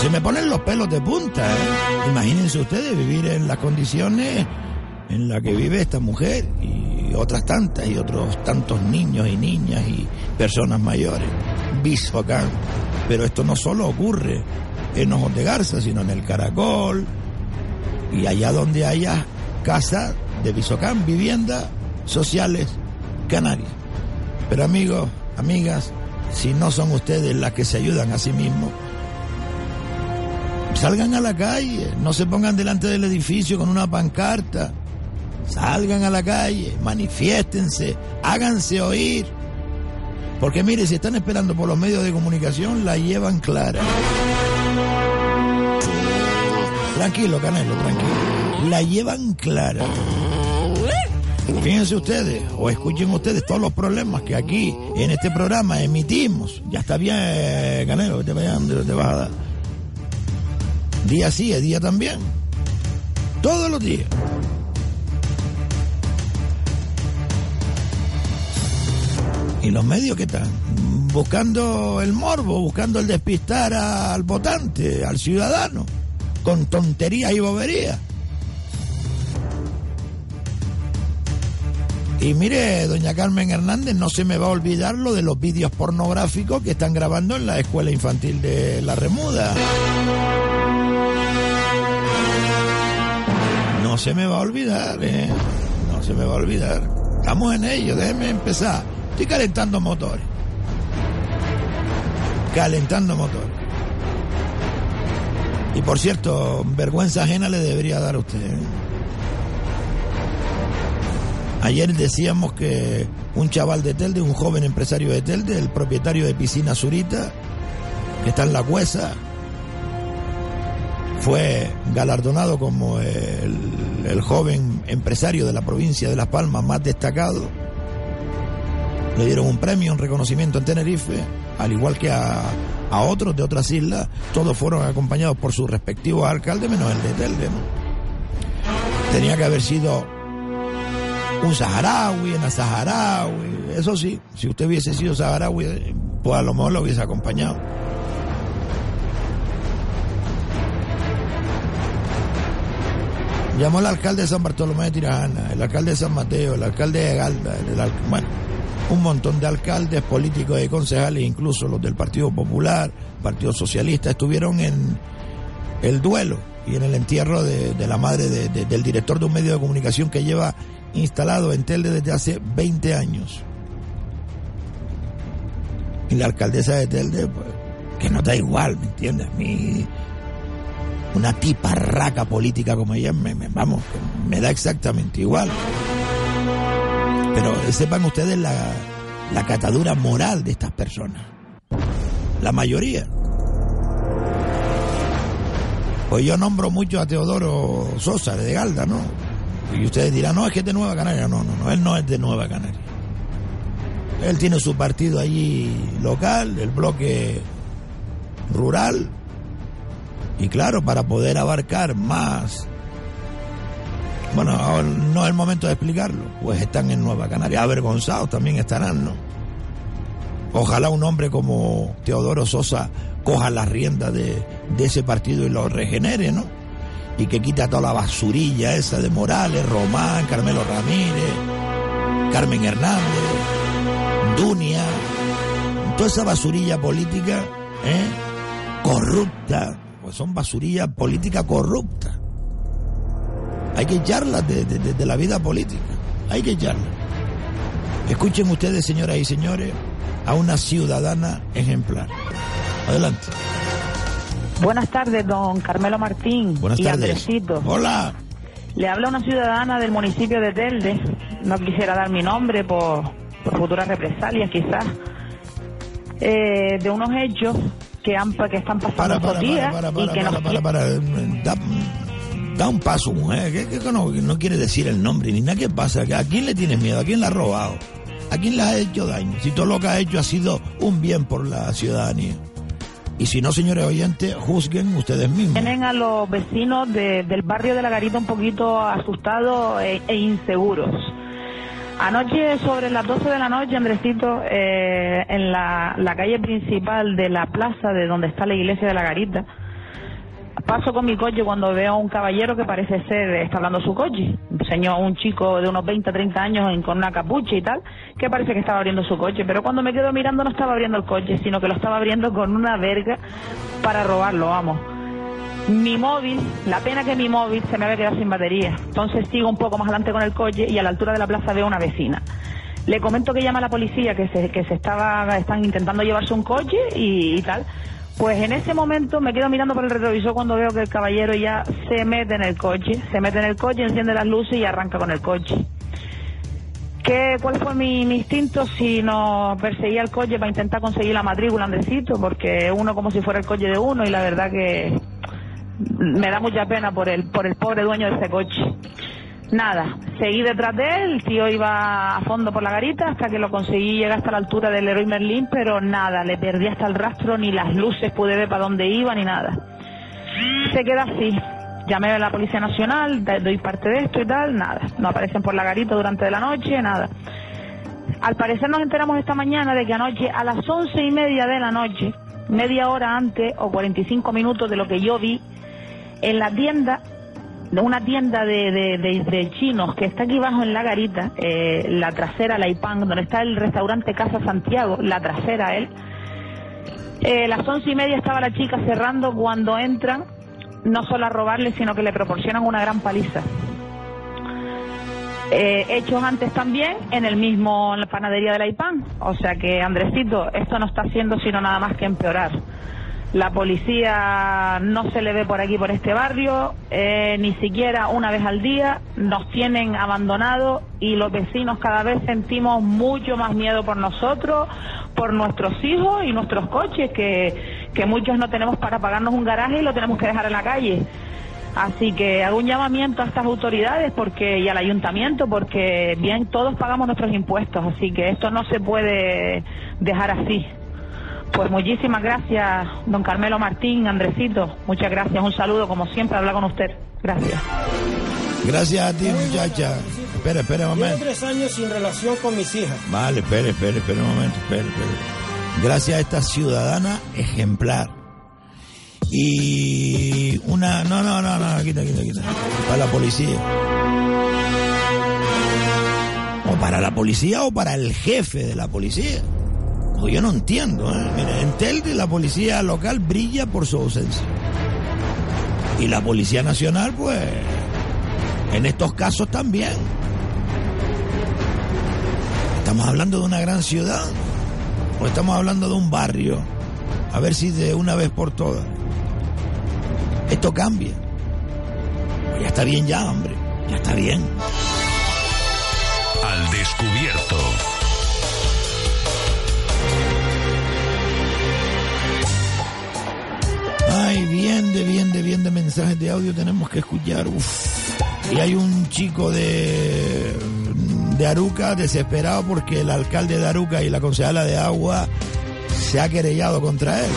Se me ponen los pelos de punta. ¿eh? Imagínense ustedes vivir en las condiciones en las que vive esta mujer y otras tantas y otros tantos niños y niñas y personas mayores. Bisocán. Pero esto no solo ocurre en Ojos de Garza, sino en el Caracol y allá donde haya casa de Bisocán, viviendas sociales canarias. Pero amigos, amigas, si no son ustedes las que se ayudan a sí mismos, salgan a la calle, no se pongan delante del edificio con una pancarta, salgan a la calle, manifiéstense, háganse oír. Porque mire, si están esperando por los medios de comunicación, la llevan clara. Tranquilo, Canelo, tranquilo. La llevan clara. Fíjense ustedes, o escuchen ustedes todos los problemas que aquí, en este programa, emitimos. Ya está bien, eh, Canelo, que te vayan, te vas a dar. Día sí, es día también. Todos los días. ¿Y los medios qué están? Buscando el morbo, buscando el despistar al votante, al ciudadano, con tonterías y boberías. Y mire, doña Carmen Hernández, no se me va a olvidar lo de los vídeos pornográficos que están grabando en la escuela infantil de La Remuda. No se me va a olvidar, ¿eh? No se me va a olvidar. Estamos en ello, déjeme empezar. Estoy calentando motores. Calentando motores. Y por cierto, vergüenza ajena le debería dar a usted. ¿eh? Ayer decíamos que un chaval de Telde, un joven empresario de Telde, el propietario de Piscina Zurita, que está en la Cuesa, fue galardonado como el, joven empresario de la provincia de Las Palmas más destacado. Le dieron un premio, un reconocimiento en Tenerife, al igual que a, a otros de otras islas. Todos fueron acompañados por sus respectivos alcaldes, menos el de Telde. ¿no? Tenía que haber sido un saharaui, una saharaui. Eso sí, si usted hubiese sido saharaui, pues a lo mejor lo hubiese acompañado. Llamó al alcalde de San Bartolomé de Tirajana, el alcalde de San Mateo, el alcalde de Galda, bueno, un montón de alcaldes, políticos y concejales, incluso los del Partido Popular, Partido Socialista, estuvieron en el duelo y en el entierro de, la madre de, de, del director de un medio de comunicación que lleva instalado en Telde desde hace 20 años. Y la alcaldesa de Telde, pues, que no da igual, ¿me entiendes? A mí, una tiparraca política como ella, me, me, vamos, me da exactamente igual. Pero sepan ustedes la, la catadura moral de estas personas. La mayoría. Pues yo nombro mucho a Teodoro Sosa de Galda, ¿no? Y ustedes dirán, no, es que es de Nueva Canaria. No, no, no, él no es de Nueva Canaria. Él tiene su partido allí local, el bloque rural. Y claro, para poder abarcar más... Bueno, no es el momento de explicarlo, pues están en Nueva Canaria. Avergonzados también estarán, ¿no? Ojalá un hombre como Teodoro Sosa coja las riendas de, de ese partido y lo regenere, ¿no? Y que quita toda la basurilla esa de Morales, Román, Carmelo Ramírez, Carmen Hernández, Dunia, toda esa basurilla política, ¿eh? corrupta, pues son basurilla política corrupta. Hay que echarlas de, de, la vida política, hay que echarlas. Escuchen ustedes, señoras y señores, a una ciudadana ejemplar. Adelante. Buenas tardes, don Carmelo Martín Buenas y tardes. Andresito. Hola. Le habla una ciudadana del municipio de Telde. No quisiera dar mi nombre por, por futuras represalias, quizás. Eh, de unos hechos que, han, que están pasando estos días para, y para, que para, nos para, para, Da, da un paso, mujer. ¿Qué, qué, no, no quiere decir el nombre ni nada. ¿Qué pasa? ¿A quién le tienes miedo? ¿A quién le ha robado? ¿A quién le ha hecho daño? Si todo lo que ha hecho ha sido un bien por la ciudadanía. Y si no, señores oyentes, juzguen ustedes mismos. tienen a los vecinos de- del barrio de la Garita un poquito asustados e, e inseguros. Anoche, sobre las 12 de la noche, Andresito, eh, en la, la calle principal de la plaza de donde está la iglesia de la Garita, paso con mi coche cuando veo a un caballero que parece ser, está hablando su coche, un señor, un chico de unos 20, 30 años con una capucha y tal, que parece que estaba abriendo su coche, pero cuando me quedo mirando no estaba abriendo el coche, sino que lo estaba abriendo con una verga para robarlo, vamos. Mi móvil, la pena que mi móvil se me había quedado sin batería. Entonces sigo un poco más adelante con el coche y a la altura de la plaza veo una vecina. Le comento que llama a la policía que se, que se estaba, están intentando llevarse un coche y tal. Pues en ese momento me quedo mirando por el retrovisor cuando veo que el caballero ya se mete en el coche, se mete en el coche, enciende las luces y arranca con el coche. ¿Qué, ¿Cuál fue mi, instinto si no perseguía el coche para intentar conseguir la matrícula, Andresito? Porque uno como si fuera el coche de uno y la verdad que me da mucha pena por el, por el pobre dueño de ese coche. Nada, seguí detrás de él, el tío iba a fondo por la garita hasta que lo conseguí llegar hasta la altura del Leroy Merlin, pero nada, le perdí hasta el rastro, ni las luces pude ver para dónde iba, ni nada. Se queda así. Llamé a la Policía Nacional, doy parte de esto y tal, nada. No aparecen por la garita durante la noche, nada. Al parecer nos enteramos esta mañana de que anoche a las once y media de la noche, media hora antes o 45 minutos de lo que yo vi, en la tienda, de una tienda de, de, de- de chinos que está aquí abajo en la garita, eh, la trasera, la IPAN, donde está el restaurante Casa Santiago, la trasera él, eh, las once y media estaba la chica cerrando cuando entran, no solo a robarle, sino que le proporcionan una gran paliza. Eh, hechos antes también en el mismo en la panadería de la IPAN. O sea que, Andresito, esto no está haciendo sino nada más que empeorar. La policía no se le ve por aquí, por este barrio, eh, ni siquiera una vez al día. Nos tienen abandonados y los vecinos cada vez sentimos mucho más miedo por nosotros, por nuestros hijos y nuestros coches, que, que muchos no tenemos para pagarnos un garaje y lo tenemos que dejar en la calle. Así que hago un llamamiento a estas autoridades porque y al ayuntamiento porque bien todos pagamos nuestros impuestos, así que esto no se puede dejar así. Pues muchísimas gracias, don Carmelo Martín, Andresito. Muchas gracias, un saludo como siempre, hablar con usted. Gracias. Gracias a ti, muchacha. Espera, espera un Llevo momento. tres años sin relación con mis hijas. Vale, espere, espere, espere un momento, espere, espere. Gracias a esta ciudadana ejemplar. Y una... No, no, no, no, quita, quita, quita. Para la policía. O para la policía o para el jefe de la policía. Yo no entiendo, ¿eh? Mira, en Telde la policía local brilla por su ausencia. Y la Policía Nacional, pues, en estos casos también. ¿Estamos hablando de una gran ciudad? ¿O estamos hablando de un barrio? A ver si de una vez por todas. Esto cambia. Ya está bien ya, hombre. Ya está bien. Al descubierto. Ay, bien de bien de bien de mensajes de audio tenemos que escuchar. Y hay un chico de, de Aruca desesperado porque el alcalde de Aruca y la concejala de agua se ha querellado contra él.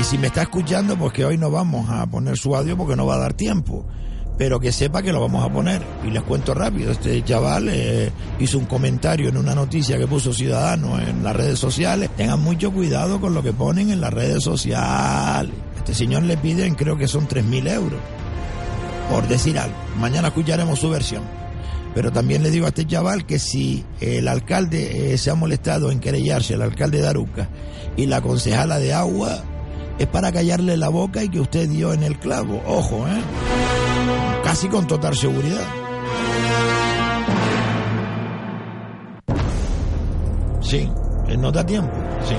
Y si me está escuchando, pues que hoy no vamos a poner su audio porque no va a dar tiempo. Pero que sepa que lo vamos a poner. Y les cuento rápido, este chaval eh, hizo un comentario en una noticia que puso Ciudadano en las redes sociales. Tengan mucho cuidado con lo que ponen en las redes sociales. Este señor le piden, creo que son 3.000 euros. Por decir algo. Mañana escucharemos su versión. Pero también le digo a este chaval que si el alcalde eh, se ha molestado en querellarse, el alcalde de Aruca y la concejala de agua, es para callarle la boca y que usted dio en el clavo. Ojo, ¿eh? Casi con total seguridad. Sí, ¿no da tiempo? Sí.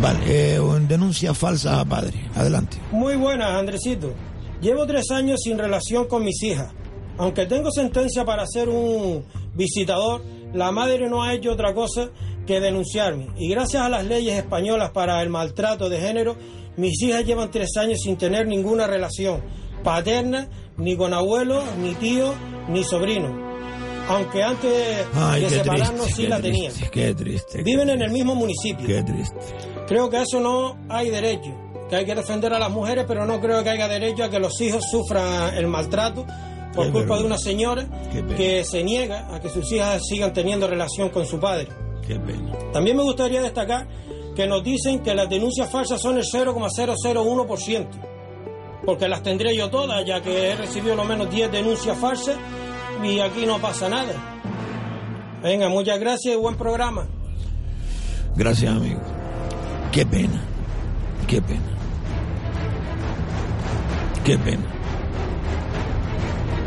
Vale, eh, denuncia falsa a padre. Adelante. Muy buenas, Andresito. Llevo tres años sin relación con mis hijas. Aunque tengo sentencia para ser un visitador, la madre no ha hecho otra cosa que denunciarme. Y gracias a las leyes españolas para el maltrato de género, mis hijas llevan tres años sin tener ninguna relación paterna, ni con abuelo, ni tío, ni sobrino. Aunque antes Ay, de separarnos triste, sí la tenían. qué triste. Viven en el mismo municipio. Qué triste. Creo que a eso no hay derecho, que hay que defender a las mujeres, pero no creo que haya derecho a que los hijos sufran el maltrato por Qué culpa de una señora que se niega a que sus hijas sigan teniendo relación con su padre. Qué pena. También me gustaría destacar que nos dicen que las denuncias falsas son el 0,001%, porque las tendré yo todas, ya que he recibido lo menos 10 denuncias falsas y aquí no pasa nada. Venga, muchas gracias y buen programa. Gracias, amigo. Qué pena. Qué pena. Qué pena.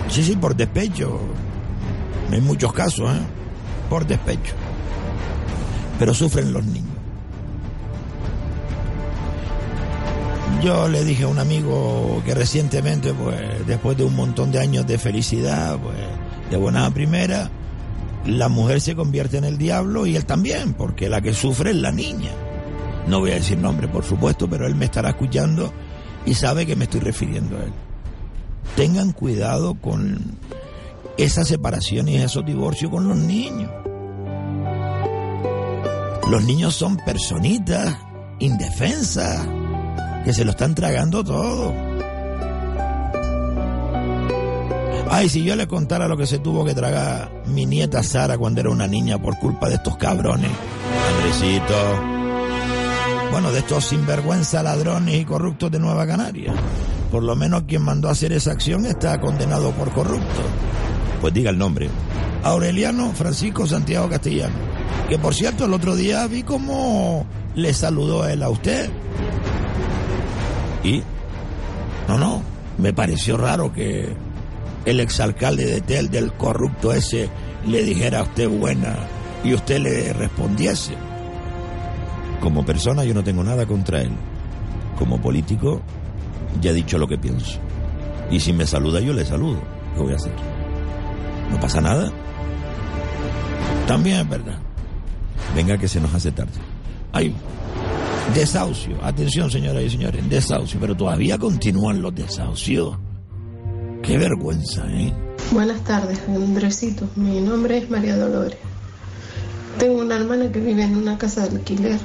Sí, sí, por despecho. En muchos casos, ¿eh? Por despecho. Pero sufren los niños. Yo le dije a un amigo que recientemente, pues, después de un montón de años de felicidad, pues, de buena primera, la mujer se convierte en el diablo y él también, porque la que sufre es la niña. No voy a decir nombre, por supuesto, pero él me estará escuchando y sabe que me estoy refiriendo a él. Tengan cuidado con esas separaciones y esos divorcios con los niños. Los niños son personitas indefensas que se lo están tragando todo. Ay, si yo le contara lo que se tuvo que tragar mi nieta Sara cuando era una niña por culpa de estos cabrones. Andresito. Bueno, de estos sinvergüenza ladrones y corruptos de Nueva Canaria. Por lo menos quien mandó a hacer esa acción está condenado por corrupto. Pues diga el nombre. Aureliano Francisco Santiago Castellano. Que por cierto, el otro día vi cómo le saludó él a usted. ¿Y? No, no. Me pareció raro que el exalcalde de Tel, del corrupto ese, le dijera a usted buena y usted le respondiese. Como persona yo no tengo nada contra él. Como político ya he dicho lo que pienso. Y si me saluda yo le saludo. ¿Qué voy a hacer? No pasa nada. También es verdad. Venga que se nos hace tarde. Hay desahucio. Atención, señoras y señores, desahucio. Pero todavía continúan los desahucios. Qué vergüenza, ¿eh? Buenas tardes, Andresito. Mi nombre es María Dolores. Tengo una hermana que vive en una casa de alquiler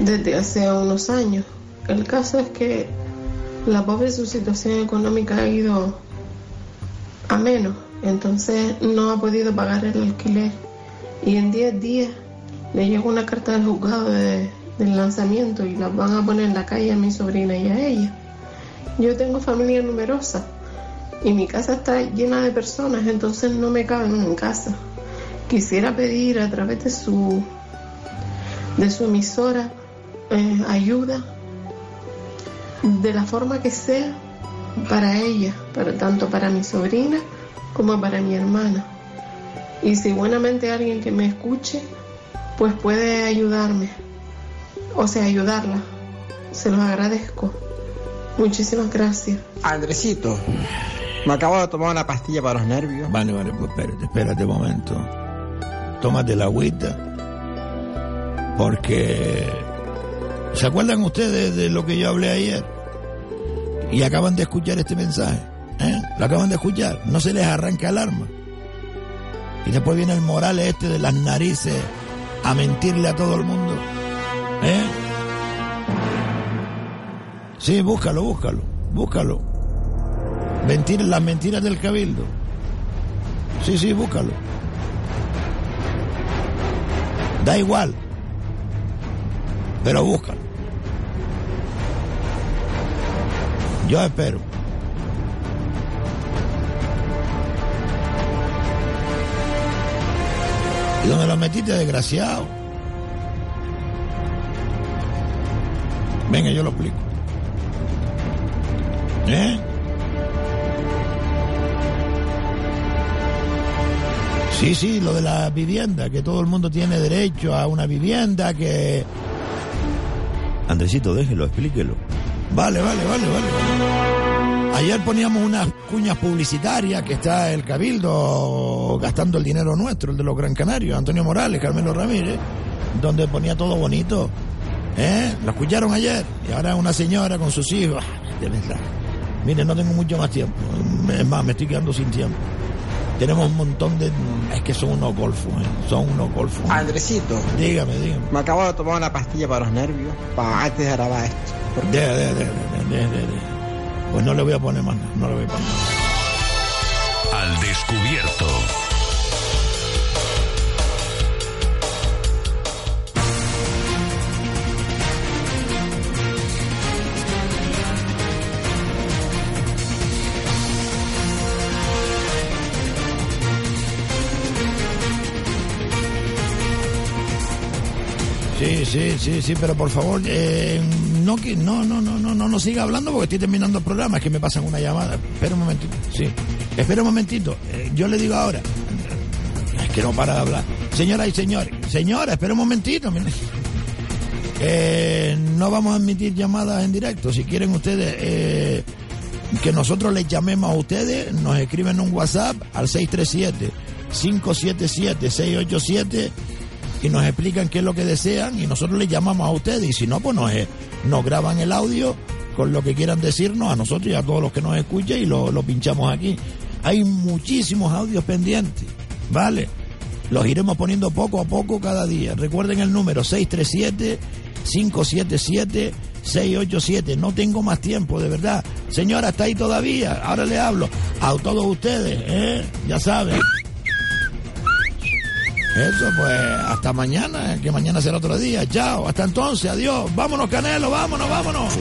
desde hace unos años. El caso es que la pobre su situación económica ha ido a menos, entonces no ha podido pagar el alquiler y en 10 días le llegó una carta del juzgado de, del lanzamiento y la van a poner en la calle a mi sobrina y a ella. Yo tengo familia numerosa y mi casa está llena de personas, entonces no me caben en casa. Quisiera pedir a través de su de su emisora eh, ayuda de la forma que sea para ella, para, tanto para mi sobrina como para mi hermana. Y si buenamente alguien que me escuche, pues puede ayudarme, o sea, ayudarla. Se los agradezco. Muchísimas gracias. Andresito, me acabo de tomar una pastilla para los nervios. Vale, vale, pues espérate, espérate un momento. Tómate la agüita. Porque. ¿Se acuerdan ustedes de lo que yo hablé ayer? Y acaban de escuchar este mensaje. ¿eh? Lo acaban de escuchar. No se les arranca el arma. Y después viene el moral este de las narices a mentirle a todo el mundo. ¿Eh? Sí, búscalo, búscalo, búscalo. Mentir, las mentiras del cabildo. Sí, sí, búscalo. Da igual. Pero búscalo. Yo espero. ¿Y dónde lo metiste, desgraciado? Venga, yo lo explico. ¿Eh? Sí, sí, lo de la vivienda, que todo el mundo tiene derecho a una vivienda, que... Andresito, déjelo, explíquelo. Vale, vale, vale, vale. Ayer poníamos unas cuñas publicitarias que está el Cabildo gastando el dinero nuestro, el de los Gran Canarios, Antonio Morales, Carmelo Ramírez, donde ponía todo bonito. ¿Eh? ¿Lo escucharon ayer? Y ahora una señora con sus hijos. De verdad. Mire, no tengo mucho más tiempo. Es más, me estoy quedando sin tiempo. Tenemos un montón de... Es que son unos golfos, ¿eh? Son unos golfos. Andresito. Dígame, dígame. Me acabo de tomar una pastilla para los nervios, para antes de grabar esto. De, de, de, de, de, de, de. Pues no le voy a poner más, no le voy a poner más. Al descubierto. Sí, sí, sí, sí, pero por favor, eh, no, no, no, no, no, no, no siga hablando porque estoy terminando el programa, es que me pasan una llamada. Espera un momentito, sí. Espera un momentito, eh, yo le digo ahora. Es que no para de hablar. Señoras y señores, señora, espera un momentito. mire. Eh, no vamos a admitir llamadas en directo. Si quieren ustedes eh, que nosotros les llamemos a ustedes, nos escriben un WhatsApp al 637-577-687 y nos explican qué es lo que desean y nosotros les llamamos a ustedes y si no, pues nos, eh, nos graban el audio con lo que quieran decirnos a nosotros y a todos los que nos escuchen y lo, lo pinchamos aquí. Hay muchísimos audios pendientes, ¿vale? Los iremos poniendo poco a poco cada día. Recuerden el número 637-577-687 687. No tengo más tiempo, de verdad. Señora, está ahí todavía. Ahora le hablo a todos ustedes, ¿eh? Ya saben. Eso, pues, hasta mañana, que mañana será otro día. Chao, hasta entonces, adiós. Vámonos, Canelo, vámonos, vámonos.